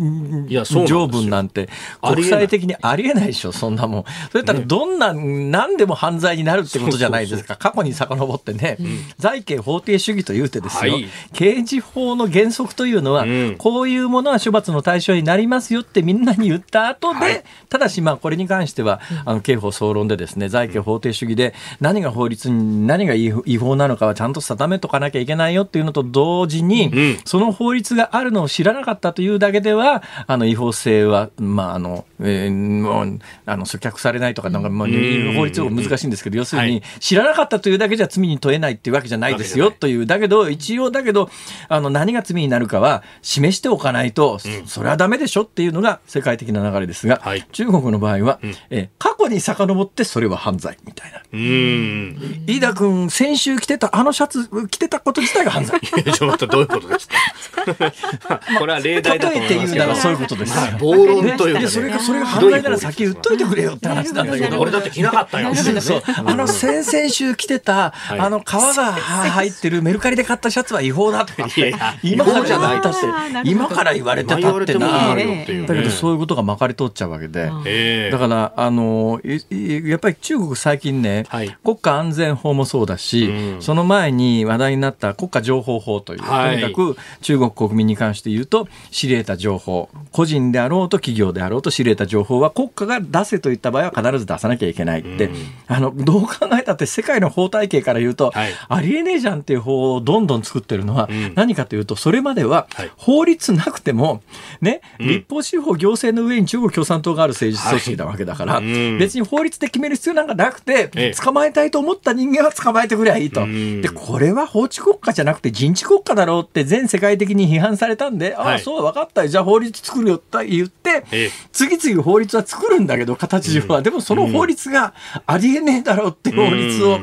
条文なんて国際的にありえないでしょそんなもん。それったらどんな、ね、何でも犯罪になるってことじゃないですか。過去に遡ってってね、うん、財形法定主義というてですよ、はい、刑事法の原則というのは、うん、こういうものは処罰の対象になりますよってみんなに言った後で、はい、ただしまあこれに関しては、あの刑法総論でですね財形法定主義で何が法律に何が違法なのかはちゃんと定めとかなきゃいけないよっていうのと同時に、その法律があるのを知らなかったというだけではあの違法性はまああの、えー、もうあの阻却されないとかなんかまあ法律も難しいんですけど要するに知らなかったというだけじゃ罪に問えないっていうわけじゃないですよというだけど一応だけどあの何が罪になるかは示しておかないと、それはダメでしょっていうのが世界的な流れですが、はい、中国の場合は、え過去に遡ってそれは犯罪みたいな。飯田君先週着てたあのシャツ着てたこと自体が犯罪。ちょっとどういうことですか？これは例題だと思いますけど。そういうことです。暴論というか、ね、それがそれが犯罪なら先言っといてくれよって話なんだけど。俺だって着なかったよ。そうあの先々週着てた、あの皮が入ってるメルカリで買ったシャツは違法だって、今からじゃないだって今から言われてたってな。だけどそういうことがまかり通っちゃうわけで、だからあのやっぱり中国最近ね、国家安全法もそうだし、その前に話題になった国家情報法という、とにかく中国国民に関して言うと知り得た情報個人であろうと企業であろうと知り得た情報は国家が出せといった場合は必ず出さなきゃいけないって、あのどう考えたって世界の法体系から言うと、ありえねえじゃんっていう法をどんどん作ってるのは、何かというとそれまでは法律なくても、ね、立法司法行政の上に中国共産党がある政治組織なわけだから、別に法律で決める必要なんかなくて、捕まえたいと思った人間は捕まえてくればいいと。でこれは法治国家じゃなくて人治国家だろうって全世界的に批判されたんで、ああそう分かったじゃあ法律作るよって言って、次々法律は作るんだけど形上は、でもその法律がありえねえだろうって法律を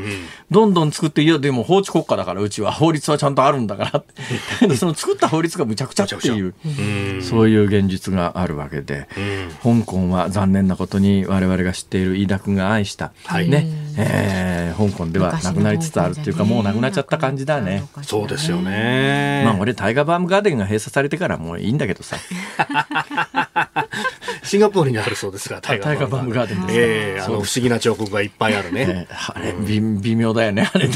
どんどん作っていやでも法治国家だからうちは。法律はちゃんとあるんだから その作った法律がむちゃくちゃっていう。そういう現実があるわけで、香港は残念なことに我々が知っている飯田君が愛した、はい、ね。えー、香港ではなくなりつつあるっていうか、もうなくなっちゃった感じだね。そうですよね。まあ俺タイガーバームガーデンが閉鎖されてからもういいんだけどさ。シンガポールにあるそうですが、タイガーバームガーデンです、えー、あの不思議な彫刻がいっぱいあるね。あれ微妙だよねあれね。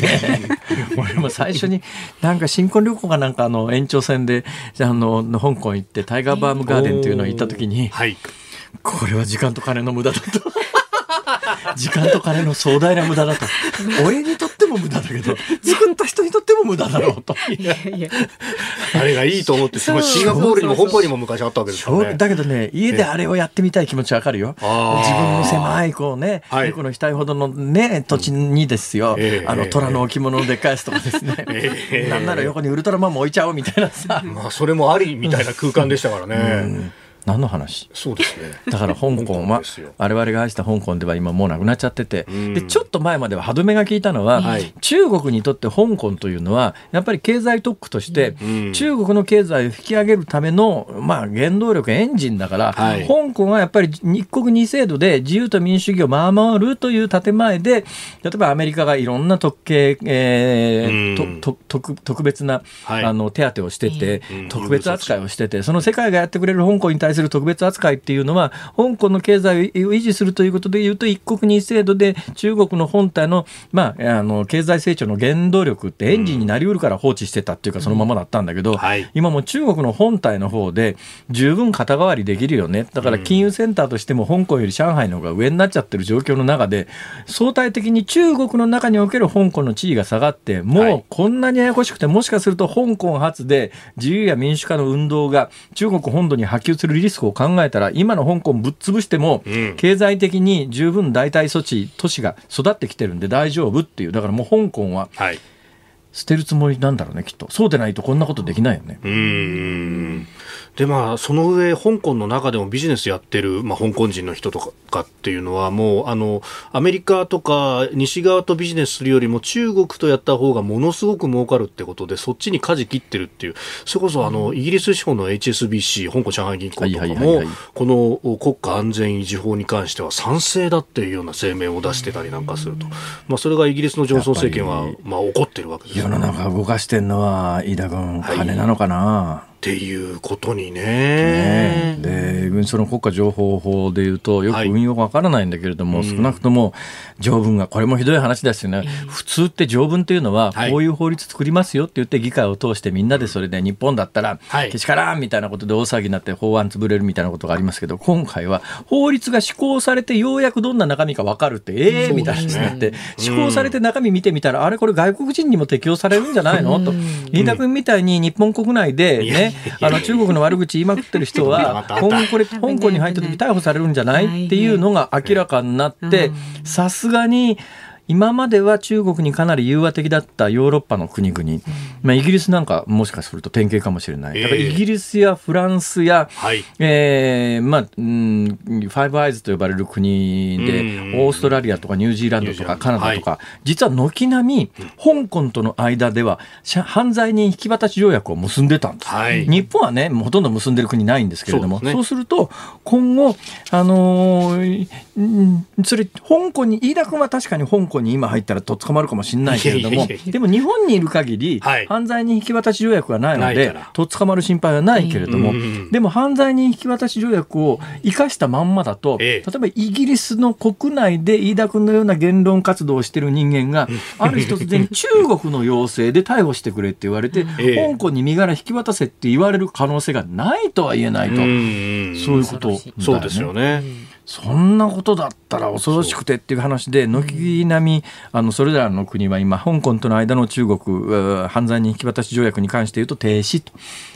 俺も最初になんか新婚旅行がなんかあの延長戦であの香港行ってタイガーバームガーデンっていうのを行った時に、はい、これは時間と金の無駄だと。時間と金の壮大な無駄だと。俺にとっても無駄だけど、作った人にとっても無駄だろうと。いやいやあれがいいと思って、すごいシンガポールにも香港にも昔あったわけですよね。だけどね、家であれをやってみたい気持ちわかるよ。自分の狭い、こうね、猫の額ほどのね、土地にですよ、あの、虎の置物で返すとかですね。なんなら横にウルトラマンも置いちゃおうみたいなさ。まあ、それもありみたいな空間でしたからね。何の話？そうですね。だから香港は我々が愛した香港では今もうなくなっちゃっててでちょっと前までは歯止めが効いたのは、はい、中国にとって香港というのはやっぱり経済特区として中国の経済を引き上げるための、まあ、原動力エンジンだから、はい、香港はやっぱり日国二制度で自由と民主主義を守るという建前で例えばアメリカがいろんな特権、えー、と特特別な、はい、あの手当をしてて、特別扱いをしててその世界がやってくれる香港に対対する特別扱いっていうのは、香港の経済を維持するということでいうと、一国二制度で中国の本体の,、まあ、あの経済成長の原動力ってエンジンになりうるから放置してたっていうか、そのままだったんだけど、うんはい、今も中国の本体の方で十分肩代わりできるよね。だから金融センターとしても香港より上海の方が上になっちゃってる状況の中で、相対的に中国の中における香港の地位が下がって、もうこんなにややこしくて、もしかすると香港発で自由や民主化の運動が中国本土に波及するリスクを考えたら、今の香港ぶっ潰しても、経済的に十分代替措置、都市が育ってきてるんで大丈夫っていう、だからもう香港は、捨てるつもりなんだろうね、きっと。そうでないとこんなことできないよね。うんでまあその上香港の中でもビジネスやってる、まあ、香港人の人とかっていうのはもうあのアメリカとか西側とビジネスするよりも中国とやった方がものすごく儲かるってことでそっちに舵切ってるっていう。それこそあの、イギリス資本の HSBC 香港上海銀行とかもこの国家安全維持法に関しては賛成だっていうような声明を出してたりなんかすると、まあ、それがイギリスのジョンソン政権はまあ怒ってるわけです、世の中動かしてるのは飯田君金なのかな、はいっていうことにね。ね。でその国家情報法でいうとよく運用がわからないんだけれども、はい、少なくとも条文がこれもひどい話ですよね、うん、普通って条文っていうのは、こういう法律作りますよって言って議会を通してみんなでそれで日本だったら、けしからんみたいなことで大騒ぎになって法案潰れるみたいなことがありますけど今回は法律が施行されてようやくどんな中身か分かるってええー、みたいになって、施行されて中身見てみたらあれこれ外国人にも適用されるんじゃないの？と。飯田君みたいに日本国内でねあの中国の悪口言いまくってる人は 今後これ香港に入った時逮捕されるんじゃないっていうのが明らかになってさすがに今までは中国にかなり融和的だったヨーロッパの国々、うん、まあ、イギリスなんかもしかすると典型かもしれない。だからイギリスやフランスや、えー、まあ、うん、ファイブアイズと呼ばれる国で、オーストラリアとかニュージーランドとかカナダとか、はい、実は軒並み、香港との間では、犯罪人引き渡し条約を結んでたんです。はい、日本はね、ほとんど結んでる国ないんですけれども、そう、ね,、すると、今後、あのー、それ、香港に、飯田君は確かに香港に今入ったらとっ捕まるかもしれないけれども、でも日本にいる限り、犯罪人引き渡し条約がないので、とっ捕まる心配はないけれども、でも犯罪人引き渡し条約を生かしたまんまだと、例えばイギリスの国内で飯田君のような言論活動をしている人間が、ある日突然中国の要請で逮捕してくれって言われて、香港に身柄引き渡せって言われる可能性がないとは言えないと、そういうこと、そうですよね。そんなことだったら恐ろしくてっていう話で、軒並み、あの、それらの国は今、香港との間の中国、犯罪人引き渡し条約に関して言うと停止と。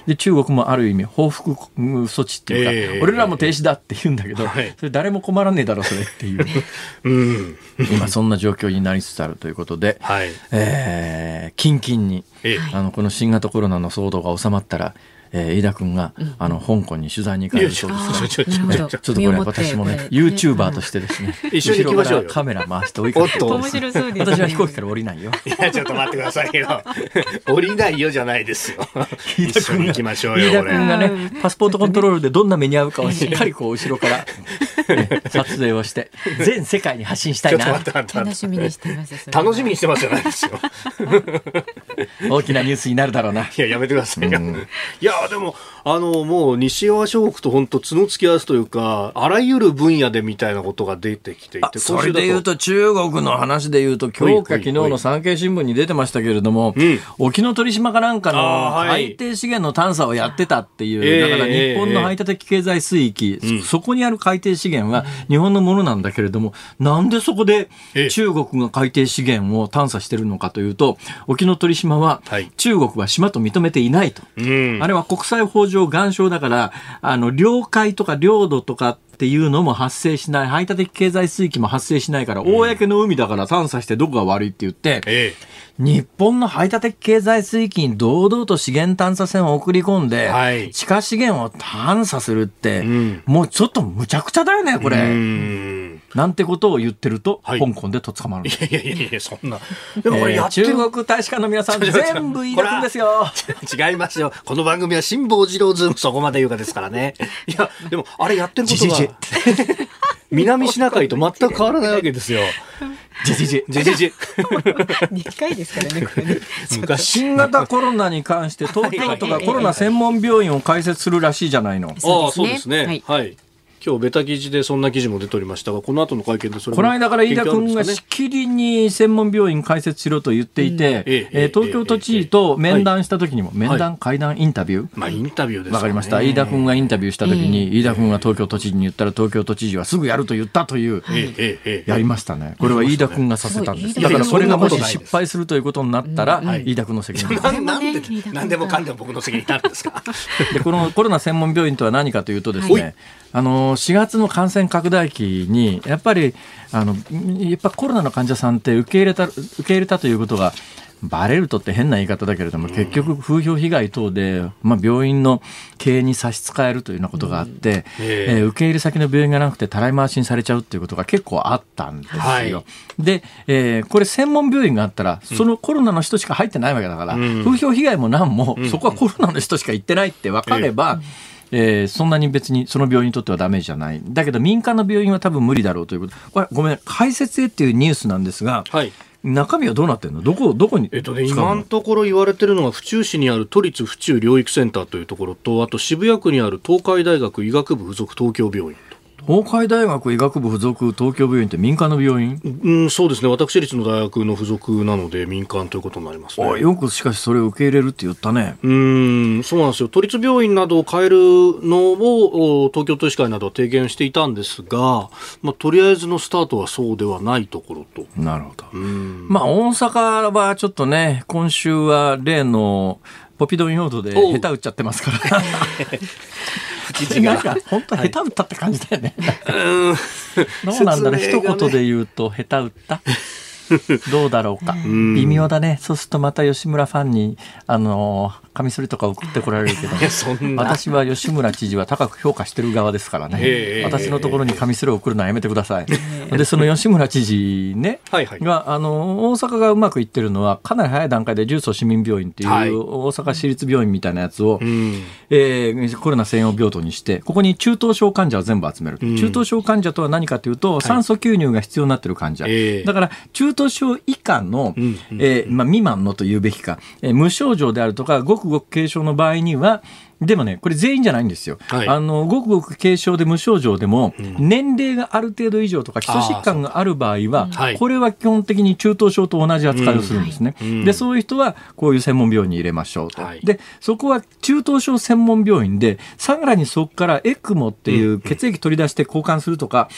で、中国もある意味、報復措置っていうか、えー、俺らも停止だって言うんだけど、はい、それ誰も困らねえだろ、それっていう。うん、今、そんな状況になりつつあるということで、はい、えー、キンキンに、えー、あの、この新型コロナの騒動が収まったら、えー、飯田君が、うん、あの香港に取材に行かれるそうですちょっとこれ私もね、ユーチューバーとしてですね、一緒に行きましょうカメラ回して追いかけて。面白そうです。私は飛行機から降りないよ。いや、ちょっと待ってくださいよ。降りないよじゃないですよ。一緒に行きましょうよ。飯田君がね、パスポートコントロールでどんな目に遭うかをしっかりこう後ろから、撮影をして、全世界に発信したいな。楽しみにしてます。楽しみにしてますじゃないですよ。大きなニュースになるだろうな。いや、やめてくださいよ。いや、でも、あの、もう西側諸国と本当角突き合わすというか、あらゆる分野でみたいなことが出てきていて、それで言うと中国の話で言うと、今日か昨日の産経新聞に出てましたけれども、沖ノ鳥島かなんかの海底資源の探査をやってたっていう、だから日本の排他的経済水域、そこにある海底資源は日本のものなんだけれども、なんでそこで中国が海底資源を探査してるのかというと、沖ノ鳥島は中国は島と認めていないと。あれは国際法上岩礁だから、あの、領海とか領土とかっていうのも発生しない、排他的経済水域も発生しないから、公の海だから探査してどこが悪いって言って、ええ日本の排他的経済水域に堂々と資源探査船を送り込んで、はい、地下資源を探査するって、うん、もうちょっとむちゃくちゃだよね、これ。なんてことを言ってると、はい、香港でと捕まる。いやいやいやそんな。でもこれやってる、えー、中国大使館の皆さん、全部言い出すんですよ。違いますよ。この番組は辛坊治郎ズームそこまで言うかですからね。いや、でも、あれやってることが、南シナ海と全く変わらないわけですよ。じじじ。じじじ。2回ですからね、これね。新型コロナに関して東京都がコロナ専門病院を開設するらしいじゃないの。ああ、そうですね。はい。今日ベタ記事でそんな記事も出ておりましたが、この後の会見でそれこの間から飯田君がしきりに専門病院開設しろと言っていて、ええ東京都知事と面談した時にも、面談、会談、インタビュー、まあインタビューですわかりました。飯田君がインタビューした時に、飯田君が東京都知事に言ったら、東京都知事はすぐやると言ったという、やりましたね。これは飯田君がさせたんです。だからそれがもし失敗するということになったら、飯田君の責任なんで、なんでもかんでも僕の責任になるんですか？で、このコロナ専門病院とは何かというとですね、あの4月の感染拡大期にやっぱりあのやっぱコロナの患者さんって受け入れた受け入れたということがバレるとって変な言い方だけれども、結局風評被害等で、まあ、病院の経営に差し支えるというようなことがあって、うん、えー、受け入れ先の病院がなくてたらい回しにされちゃうっていうことが結構あったんですよ。はい、で、えー、これ専門病院があったら、そのコロナの人しか入ってないわけだから、うん、風評被害も何も、そこはコロナの人しか行ってないって分かれば、えーえー、そんなに別にその病院にとってはダメじゃない。だけど民間の病院は多分無理だろうということ。これごめん、解説へっていうニュースなんですが、はい、中身はどうなってんの？どこ、どこにえっとね、今のところ言われてるのが、府中市にある都立府中療育センターというところと、あと渋谷区にある東海大学医学部附属東京病院と。東海大学医学部附属東京病院って民間の病院？うん、そうですね。私立の大学の附属なので民間ということになりますね。よくしかしそれを受け入れるって言ったね。うん、そうなんですよ。都立病院などを変えるのを東京都医師会などは提言していたんですが、まあ、とりあえずのスタートはそうではないところと。なるほど。まあ、大阪はちょっとね、今週は例のポピドン用土で下手打っちゃってますから。知事が。本当下手打ったって感じだよね。どうなんだろう、一言で言うと下手打った？どうだろうか。微妙だね。そうするとまた吉村ファンに、あのカミソリとか送ってこられるけど、私は吉村知事は高く評価してる側ですからね、私のところにカミソリを送るのはやめてください。で、その吉村知事ね、はいはい、が、あの、大阪がうまくいってるのは、かなり早い段階で重曹市民病院っていう、大阪市立病院みたいなやつを、はい、えー、コロナ専用病棟にして、ここに中等症患者を全部集める。中等症患者とは何かというと、酸素吸入が必要になってる患者。だから、中等症以下の、えーまあ、未満のと言うべきか、えー、無症状であるとか、ごくくごく軽症の場合には、でもね、これ全員じゃないんですよ。はい、あの、ごくごく軽症で無症状でも、年齢がある程度以上とか基礎疾患がある場合は、これは基本的に中等症と同じ扱いをするんですね。で、そういう人はこういう専門病院に入れましょうと。はい、で、そこは中等症専門病院で、さらにそこからエクモっていう血液取り出して交換するとか、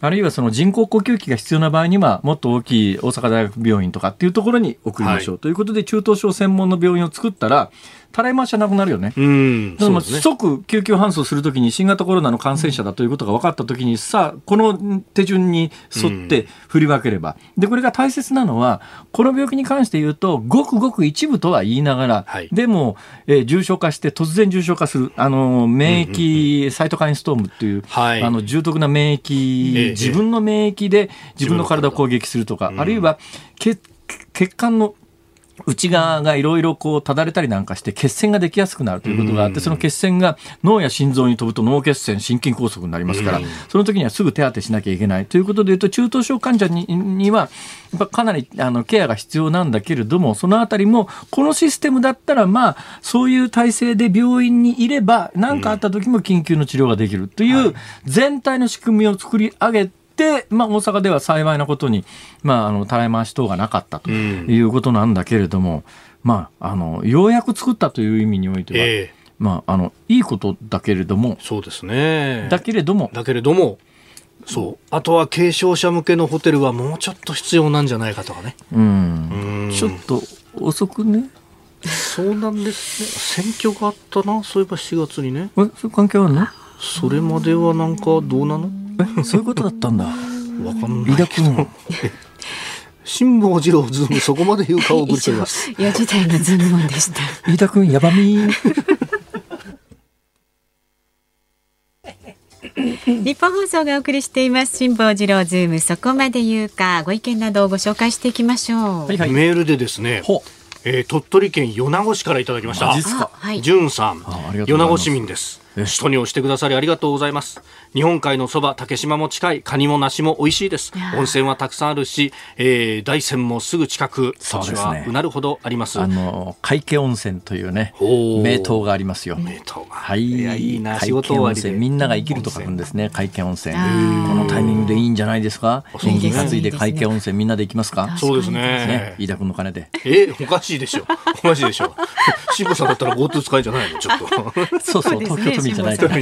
あるいはその人工呼吸器が必要な場合には、もっと大きい大阪大学病院とかっていうところに送りましょう、はい、ということで、中等症専門の病院を作ったら、たらい回しはなくなるよね。うん。即救急搬送するときに新型コロナの感染者だということが分かったときに、さあ、この手順に沿って振り分ければ。で、これが大切なのは、この病気に関して言うと、ごくごく一部とは言いながら、はい、でも、えー、重症化して、突然重症化する、あの、免疫、サイトカインストームっていう、はい、あの、重篤な免疫、自分の免疫で自分の体を攻撃するとか、あるいは血、血管の内側がいろいろこうただれたりなんかして血栓ができやすくなるということがあって、その血栓が脳や心臓に飛ぶと脳血栓、心筋梗塞になりますから、その時にはすぐ手当てしなきゃいけないということでいうと、中等症患者にには、やっぱかなりあのケアが必要なんだけれども、そのあたりも、このシステムだったら、まあ、そういう体制で病院にいれば、何かあった時も緊急の治療ができるという全体の仕組みを作り上げて、まあ、大阪では幸いなことに、まあ、あのたらい回し等がなかったということなんだけれども、うん、まあ、あのようやく作ったという意味においては、えー、まあ、あのいいことだけれどもそうですね。だけれどもだけれどもそう。あとは軽症者向けのホテルはもうちょっと必要なんじゃないかとかね。うん。ちょっと遅くね？そうなんです。ね選挙があったな。そういえば4月にね。えそれ関係あるの？それまではなんかどうなの？えそういうことだったんだ。わかんない。飯田君。辛坊治郎ズームそこまで言うかを送ってます4時台のズームオンで。した飯田君やばみ。ニッポン放送がお送りしています。辛坊治郎ズームそこまで言うかご意見などをご紹介していきましょう、はいはい、メールでですねえー、鳥取県米子市からいただきました。じゅんさん、米子市民です。首都に押してくださりありがとうございます。日本海のそば、竹島も近い、カニも梨も美味しいです。温泉はたくさんあるし、えー、大山もすぐ近く、そうですね。うなるほどあります。あの、海家温泉というね、名湯がありますよ。名湯が。はい。いや、いいな、仕事温泉。みんなが生きると書くんですね、海家温泉。このタイミングでいいんじゃないですか？年金担いで海家温泉みんなで行きますか？そうですね。ね、飯田君の金で。えおかしいでしょ。おかしいでしょ。辛坊さんだったら GoTo 使いじゃないの？ちょっと。そうそう、東京都民じゃないから。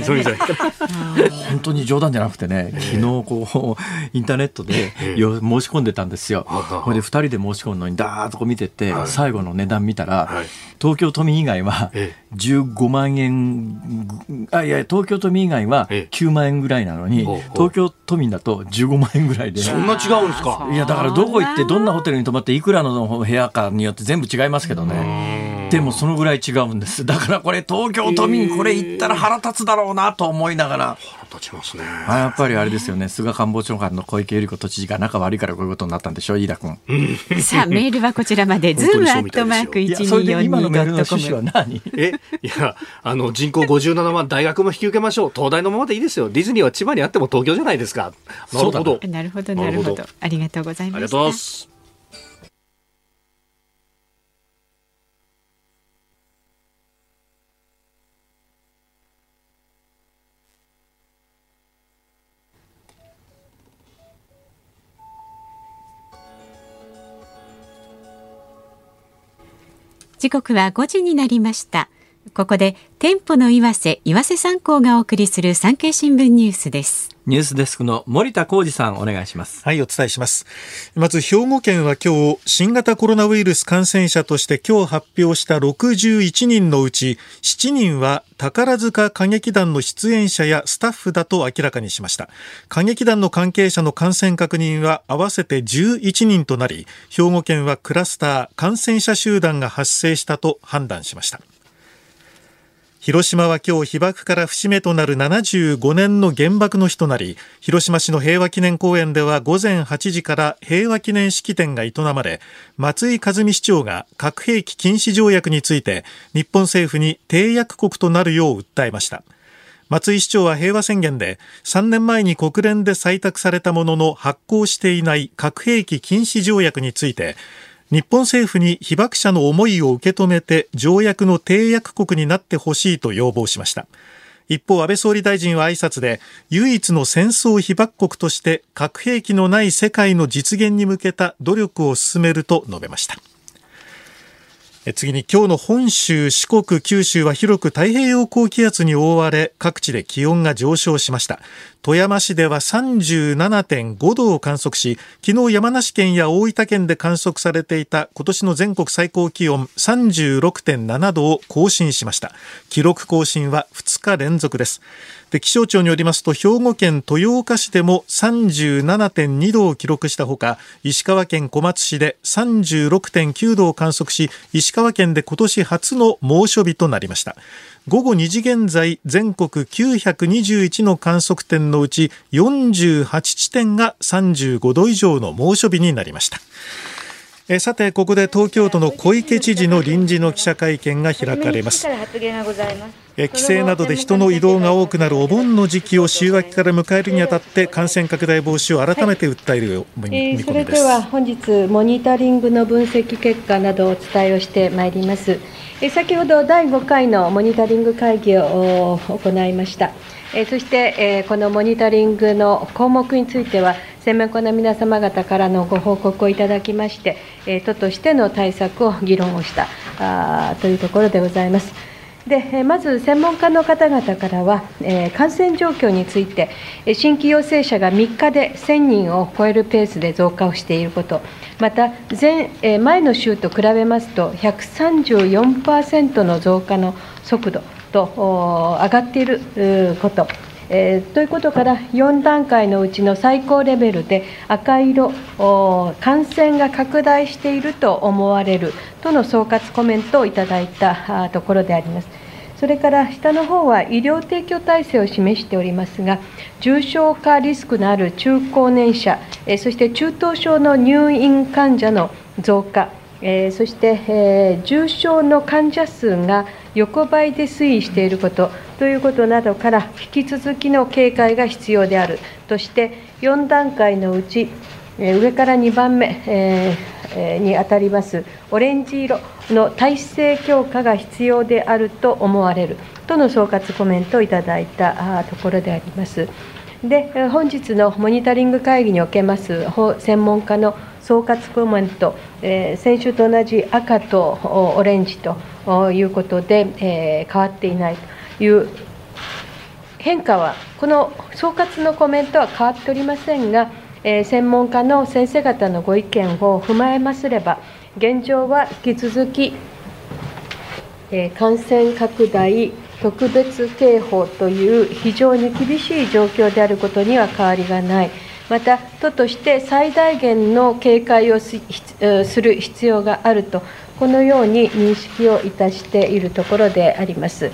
本当に冗談じゃなくてね、昨日こう、インターネットでよ申し込んでたんですよ。これで2人で申し込むのに、だーっとこう見てて、最後の値段見たら、東京都民以外は15万円、あ、いや、東京都民以外は9万円ぐらいなのに、東京都民だと15万円ぐらいで。そんな違うんですか？いや、だからどこ行って、どんなホテルに泊まって、いくらの部屋かによって全部違いますけどね。でもそのぐらい違うんです。だからこれ東京都民これ行ったら腹立つだろうなと思いながら。腹立ちますね。やっぱりあれですよね。菅官房長官の小池百合子都知事が仲悪いからこういうことになったんでしょう、飯田君。さあ、メールはこちらまで、ズームアットマーク一二四二ドットコム。え、いや、あの、人口57万、大学も引き受けましょう。東大のままでいいですよ。ディズニーは千葉にあっても東京じゃないですか。なるほど。なるほど、なるほど。ありがとうございます。ありがとうございます。時刻は5時になりました。ここで店舗の岩瀬岩瀬参考がお送りする産経新聞ニュースです。ニュースデスクの森田浩二さんお願いします。はいお伝えします。まず兵庫県は今日新型コロナウイルス感染者として今日発表した61人のうち7人は宝塚歌劇団の出演者やスタッフだと明らかにしました。歌劇団の関係者の感染確認は合わせて11人となり兵庫県はクラスター感染者集団が発生したと判断しました広島は今日被爆から節目となる75年の原爆の日となり広島市の平和記念公園では午前8時から平和記念式典が営まれ松井一実市長が核兵器禁止条約について日本政府に締約国となるよう訴えました。松井市長は平和宣言で3年前に国連で採択されたものの発行していない核兵器禁止条約について日本政府に被爆者の思いを受け止めて条約の締約国になってほしいと要望しました。一方安倍総理大臣は挨拶で唯一の戦争被爆国として核兵器のない世界の実現に向けた努力を進めると述べました。次に今日の本州、四国、九州は広く太平洋高気圧に覆われ各地で気温が上昇しました。富山市では37.5度を観測し昨日山梨県や大分県で観測されていた今年の全国最高気温36.7度を更新しました。記録更新は2日連続です。で気象庁によりますと兵庫県豊岡市でも37.2度を記録したほか石川県小松市で36.9度を観測し石川県で今年初の猛暑日となりました。午後2時現在全国921の観測点のうち48地点が35度以上の猛暑日になりました。えさてここで東京都の小池知事の臨時の記者会見が開かれます。え帰省などで人の移動が多くなるお盆の時期を週明けから迎えるにあたって感染拡大防止を改めて訴える見込みです、それでは本日モニタリングの分析結果などをお伝えをしてまいります。先ほど第5回のモニタリング会議を行いました。そしてこのモニタリングの項目については専門家の皆様方からのご報告をいただきまして、都としての対策を議論をしたというところでございます。でまず専門家の方々からは、え感染状況について、新規陽性者が3日で1000人を超えるペースで増加をしていること、また前え前の週と比べますと、134%の増加の速度と上がっていること。えー、ということから、4段階のうちの最高レベルで赤色、感染が拡大していると思われるとの総括コメントをいただいたところであります。それから下の方は医療提供体制を示しておりますが、重症化リスクのある中高年者、そして中等症の入院患者の増加、えそしてえ重症の患者数が横ばいで推移していることということなどから引き続きの警戒が必要であるとして4段階のうちえ上から2番目えにあたりますオレンジ色の体制強化が必要であると思われるとの総括コメントをいただいたところであります。で本日のモニタリング会議におけます専門家の総括コメント、えー、先週と同じ赤とオレンジということで、えー、変わっていないという変化は、この総括のコメントは変わっておりませんが、えー、専門家の先生方のご意見を踏まえますれば、現状は引き続き、え、感染拡大特別警報という非常に厳しい状況であることには変わりがない。また、都として最大限の警戒をする必要があると、このように認識をいたしているところであります。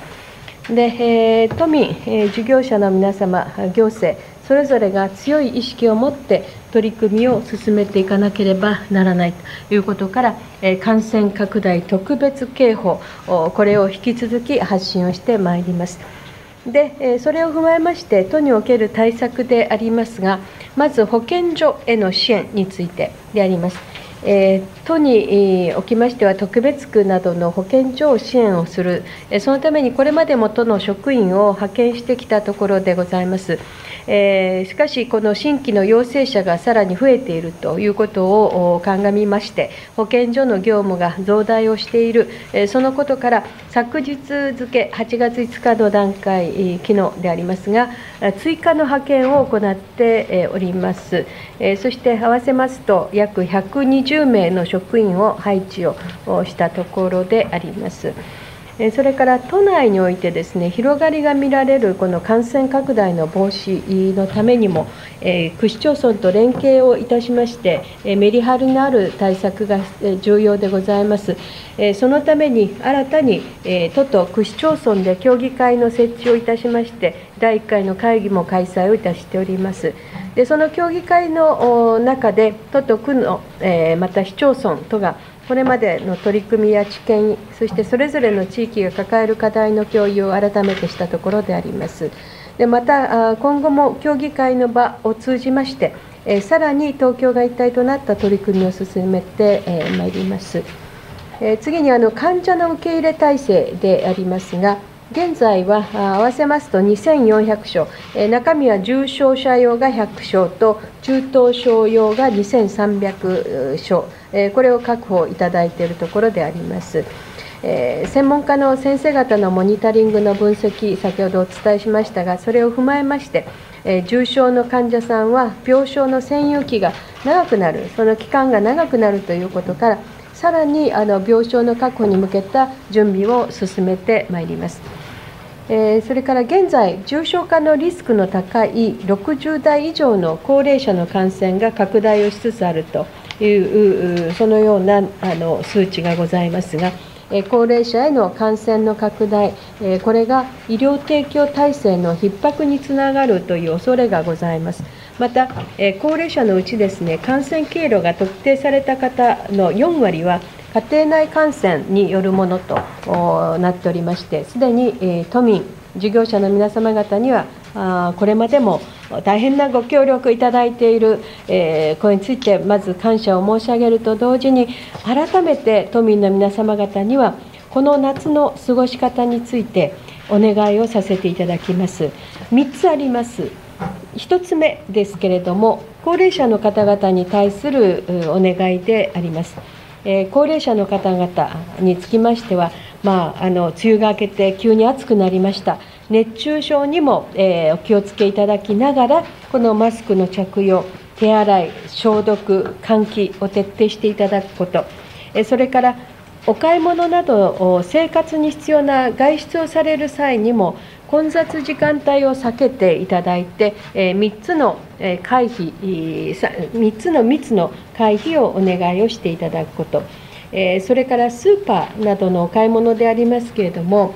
で、都民、事業者の皆様、行政、それぞれが強い意識を持って取り組みを進めていかなければならないということから、感染拡大特別警報、これを引き続き発信をしてまいります。でそれを踏まえまして、都における対策でありますが、まず保健所への支援についてであります。え都におきましては特別区などの保健所を支援をする、えそのためにこれまでも都の職員を派遣してきたところでございます。えー、しかし、この新規の陽性者がさらに増えているということを鑑みまして、保健所の業務が増大をしている、え、そのことから、昨日付、8月5日の段階、昨日でありますが、追加の派遣を行っております。え、そして合わせますと、約120名の職員を配置をしたところであります。それから都内においてですね広がりが見られるこの感染拡大の防止のためにも、え区市町村と連携をいたしまして、えメリハリのある対策が重要でございます。えそのために新たに、え都と区市町村で協議会の設置をいたしまして、第1回の会議も開催をいたしております。でその協議会の中で、都と区の、えまた市町村とがこれまでの取り組みや知見、そしてそれぞれの地域が抱える課題の共有を改めてしたところであります。でまた、今後も協議会の場を通じまして、えさらに東京が一体となった取り組みを進めてま、えー、いります。え次にあの患者の受け入れ体制でありますが、現在は合わせますと2400床、中身は重症者用が100床と中等症用が2300床、これを確保いただいているところであります。専門家の先生方のモニタリングの分析、先ほどお伝えしましたが、それを踏まえまして、重症の患者さんは病床の占有期が長くなる、その期間が長くなるということから、さらにあの病床の確保に向けた準備を進めてまいります。えそれから現在、重症化のリスクの高い60代以上の高齢者の感染が拡大をしつつあるという、そのようなあの数値がございますが、高齢者への感染の拡大、これが医療提供体制の逼迫につながるという恐れがございます。また、高齢者のうちですね、感染経路が特定された方の4割は、家庭内感染によるものとなっておりまして、すでに都民、事業者の皆様方には、これまでも大変なご協力いただいている、えこれについて、まず感謝を申し上げると同時に、改めて都民の皆様方には、この夏の過ごし方について、お願いをさせていただきます。3つあります。1つ目ですけれども、高齢者の方々に対するお願いであります。え高齢者の方々につきましては、まあ、あの梅雨が明けて急に暑くなりました、熱中症にも、えー、お気をつけいただきながら、このマスクの着用、手洗い、消毒、換気を徹底していただくこと、えそれからお買い物など生活に必要な外出をされる際にも混雑時間帯を避けていただいて、3つの回避、3つの密の回避をお願いをしていただくこと、それからスーパーなどのお買い物でありますけれども、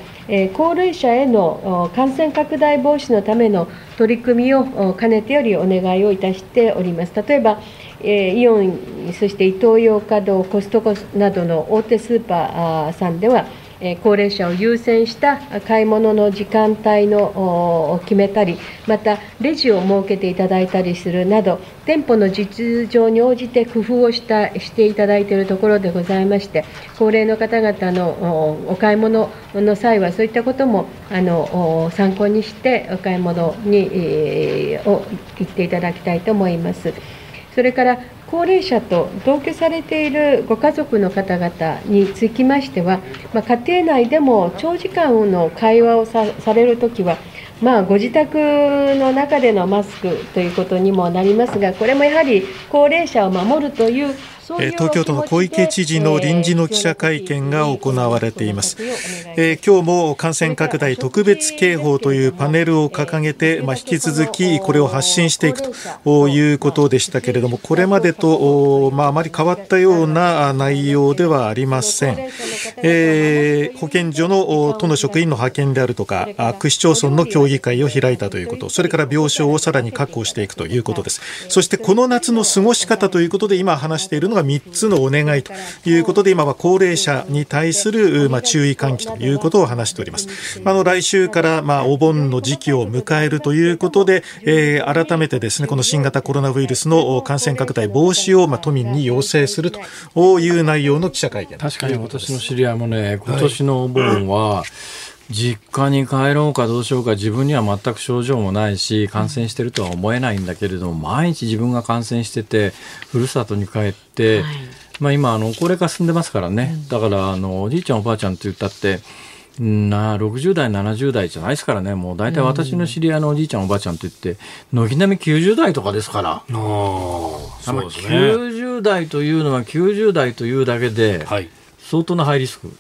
高齢者への感染拡大防止のための取り組みをかねてよりお願いをいたしております。例えばイオン、そしてイトーヨーカドー、コストコなどの大手スーパーさんでは、高齢者を優先した買い物の時間帯のを決めたり、またレジを設けていただいたりするなど、店舗の実情に応じて工夫をしたしていただいているところでございまして、高齢の方々のお買い物の際は、そういったこともあの参考にして、お買い物に、を行っていただきたいと思います。それから高齢者と同居されているご家族の方々につきましては、まあ、家庭内でも長時間の会話をされるときは、まあ、ご自宅の中でのマスクということにもなりますが、これもやはり高齢者を守るという東京都の小池知事の臨時の記者会見が行われています、えー、今日も感染拡大特別警報というパネルを掲げて、まあ、引き続きこれを発信していくということでしたけれどもこれまでと、まあ、あまり変わったような内容ではありません、えー、保健所の都の職員の派遣であるとか区市町村の協議会を開いたということそれから病床をさらに確保していくということです。そしてこの夏の過ごし方ということで今話しているののが3つのお願いということで、今は高齢者に対する、まあ、注意喚起ということを話しております。あの来週から、まあ、お盆の時期を迎えるということで、えー、改めてですね、この新型コロナウイルスの感染拡大防止を、まあ、都民に要請するという内容の記者会見確かに私の知り合いもね、今年のお盆は、はい実家に帰ろうかどうしようか自分には全く症状もないし感染してるとは思えないんだけれども毎日自分が感染しててふるさとに帰って、はい、まあ、今あの高齢化進んでますからね、だからあのおじいちゃんおばあちゃんって言ったってな60代、70代じゃないですからね、もう大体私の知り合いのおじいちゃん、おばあちゃんといって、軒並み90代とかですから、あそうですね、90代というのは90代というだけで、相当なハイリスク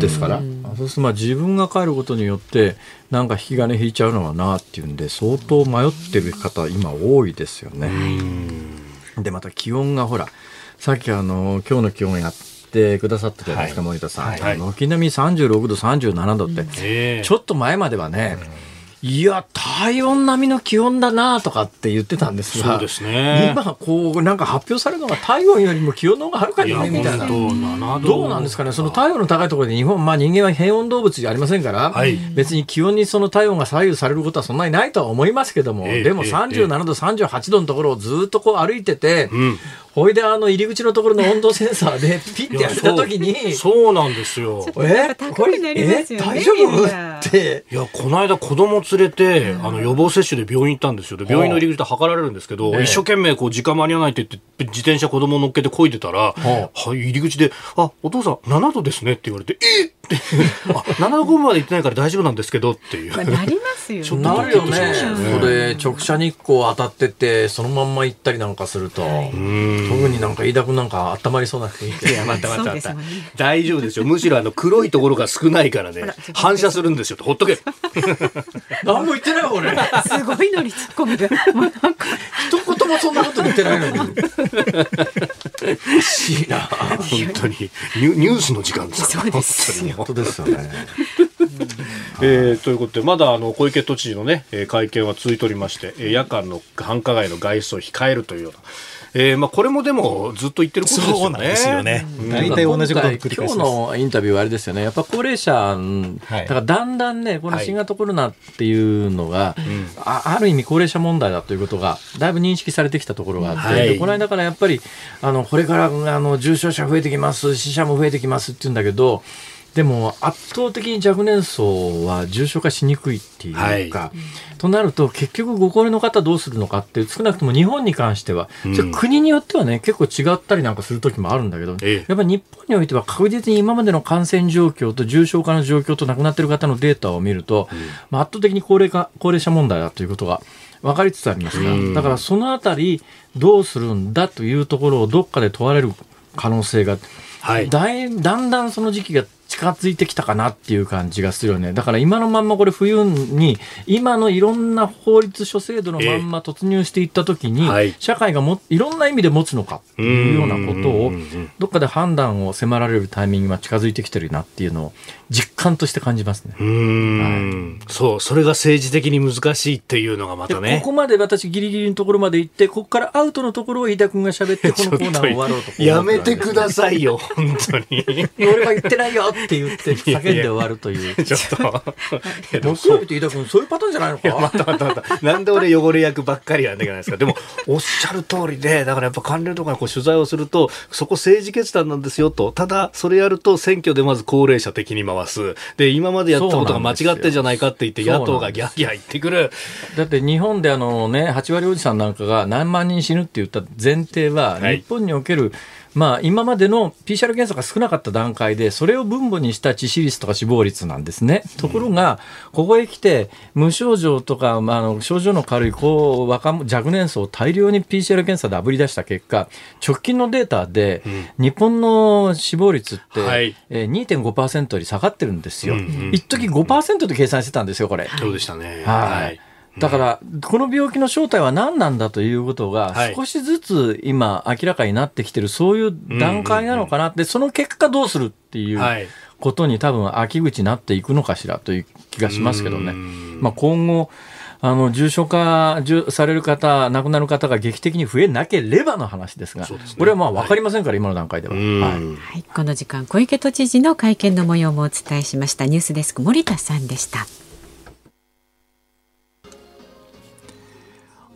ですから、そうするとまあ自分が帰ることによってなんか引き金引いちゃうのはなっていうんで相当迷ってる方今多いですよね。でまた気温がほらさっきあの今日の気温やってくださったじゃないですか、はい、森田さん。軒、はい、並み36度37度って、ちょっと前まではね、いや、体温並みの気温だなとかって言ってたんですが、そうですね、今、こう、なんか発表されるのが体温よりも気温の方がはるかに上みたいな。ど。うなんですかね、その体温の高いところで日本、まあ人間は変温動物じゃありませんから、はい、別に気温にその体温が左右されることはそんなにないとは思いますけども、えー、でも37度、えー、38度のところをずっとこう歩いてて、うん、ほいであの入り口のところの温度センサーでピッてやった時にそうなんですよ。え高くなりますよね大丈夫？って。いやこの間子供連れて、あの予防接種で病院行ったんですよ。で病院の入り口で測られるんですけど、一生懸命こう時間間に合わないって言って自転車子供乗っけてこいでたら、は入り口で「あお父さん7度ですね」って言われて「えっ!」って「あ7度5分まで行ってないから大丈夫なんですけど」っていう、まあ、なりますよね。なるよね。それ直射日光当たっててそのまんま行ったりなんかすると、はい、特になんか飯田君なんか温まりそうな雰囲気。いや待って待って待って、ね、大丈夫ですよ。むしろあの黒いところが少ないからね。反射するんですよほっとけ何も言ってない俺。すごいのに突っ込みが。もうなんか一言もそんなこと言ってないのに。不思議な。本当に。ニュースの時間ですそうです本当ですよね。えー、ということでまだあの小池都知事のね会見は続いておりまして夜間の繁華街の外出を控えるというようなえーまあ、これもでもずっと言ってることですよね。そうなんですよね。大体同じことを繰り返し今日のインタビューはあれですよね。やっぱ高齢者、だからだんだんね、この新型コロナっていうのが、はい、あある意味高齢者問題だということが、だいぶ認識されてきたところがあって、はい、この間からやっぱり、あの、これからあの重症者増えてきます、死者も増えてきますって言うんだけど、でも圧倒的に若年層は重症化しにくいっていうか、はい、となると結局ご高齢の方どうするのかって少なくとも日本に関しては、うん、国によってはね結構違ったりなんかする時もあるんだけど、ええ、やっぱり日本においては確実に今までの感染状況と重症化の状況と亡くなっている方のデータを見ると、うん、まあ、圧倒的に高齢化高齢者問題だということが分かりつつありますから、うん、だからそのあたりどうするんだというところをどっかで問われる可能性が、はい、だだんだんその時期が近づいてきたかなっていう感じがするよね。だから今のまんまこれ冬に、今のいろんな法律諸制度のまんま突入していったときに、社会がもいろんな意味で持つのかっていうようなことを、どっかで判断を迫られるタイミングが近づいてきてるなっていうのを実感として感じますね。はい、そう、それが政治的に難しいっていうのがまたね。ここまで私ギリギリのところまで行って、ここからアウトのところを飯田君が喋って、このコーナー終わろうと。やめてくださいよ、本当に。俺は言ってないよって言って叫んで終わるという。ちょっと。木曜日と飯田君、そういうパターンじゃないのかまたまたまた。なんで俺汚れ役ばっかりやんなきゃないですか。でも、おっしゃる通りで、だからやっぱ関連とかこう取材をすると、そこ政治決断なんですよと。ただ、それやると選挙でまず高齢者的に回す。で、今までやったことが間違ってじゃないかって言って、野党がギャーギャー言ってくる。だって日本であのね、8割おじさんなんかが何万人死ぬって言った前提は、日本における、はいまあ、今までの PCR 検査が少なかった段階で、それを分母にした致死率とか死亡率なんですね。ところが、ここへ来て、無症状とか、まあ、あの症状の軽いこう若若年層を大量に PCR 検査であぶり出した結果、直近のデータで、日本の死亡率って、はいえー、2.5%より下がってるんですよ。一時5%で計算してたんですよ、これ。そうでしたね。はいだから、この病気の正体は何なんだということが、少しずつ今、明らかになってきてる、そういう段階なのかな。って、その結果どうするっていうことに多分、秋口になっていくのかしらという気がしますけどね。まあ、今後、あの重症化される方、亡くなる方が劇的に増えなければの話ですが、すね、これはまあ分かりませんから、はい、今の段階では、はい、はい。この時間、小池都知事の会見の模様もお伝えしました。ニュースデスク森田さんでした。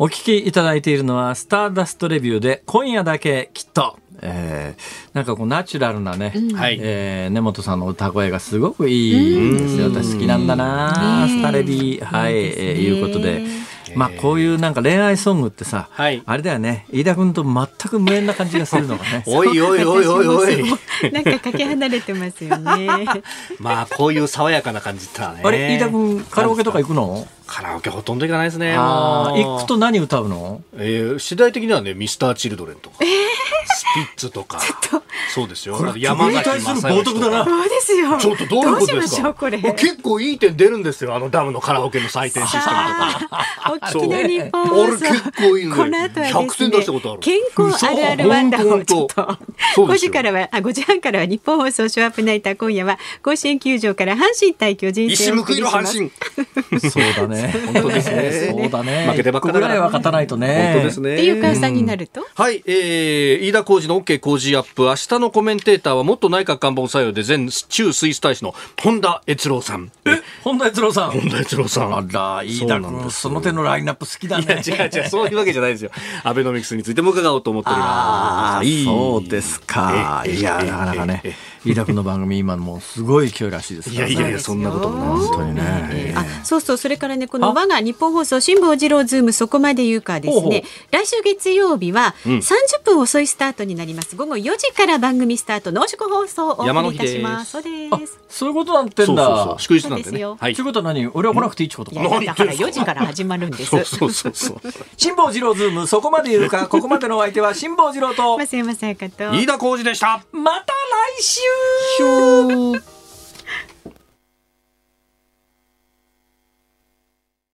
お聞きいただいているのは、スターダストレビューで、今夜だけきっと。えー、なんかこうナチュラルなね、うん、えー、根本さんの歌声がすごくいいですよ。私好きなんだな、スタレビ。はい、えー、いうことで。まあこういうなんか恋愛ソングってさ、はい、あれだよね。飯田君と全く無縁な感じがするのがね。おいおいおいおいおい。なんかかけ離れてますよね。まあこういう爽やかな感じったね。あれ飯田君カラオケとか行くの？カラオケほとんど行かないですね行くと何歌うの？えー、世代的にはねミスターチルドレンとか、えー、スピッツとか。そうですよ。山崎正義とか。そうですよ。ちょっとどういうことですか？結構いい点出るんですよ。あのダムのカラオケの採点システムとか。沖縄日本放送。結構いいのこの後は100点出したことある。健康あるある。ワンダーをちょっと。5時からは、あ、5時半からは日本放送ショーアップナイター今夜は甲子園球場から阪神対巨人戦をお送りします。そうだね。本当ですね。そうだね。負けてばっかりぐらいは勝たないとね。本当ですね。っていう換算になると。はい、えー、飯田浩二の OK 工事アップ。明日のコメンテーターは元内閣官房採用で前中スイス大使の本田悦郎さん。え、本田悦郎さん。本田悦郎さん。あら、飯田君、その手のラインナップ好きだね。違う違う、そういうわけじゃないですよ。アベノミクスについても伺おうと思っております。ああ、そうですか。いや、なかなかね。飯田君の番組今もうすごい勢いらしいです。いやいやいやそんなこともない本当にね、あそうそうそれからねこの我がニッポン放送辛坊治郎ズームそこまで言うかですね来週月曜日は30分遅いスタートになります。午後4時から番組スタート濃縮放送をお送りいたします。そうです。そういうことなんてんだ。祝日なんでねはい。ということは何？俺は来なくていいってことか。だから4時から始まるんです。そうそうそうそう。辛坊治郎ズームそこまで言うかここまでのお相手は辛坊治郎と。増山さやかと。飯田浩二でした。また来週ヒュー。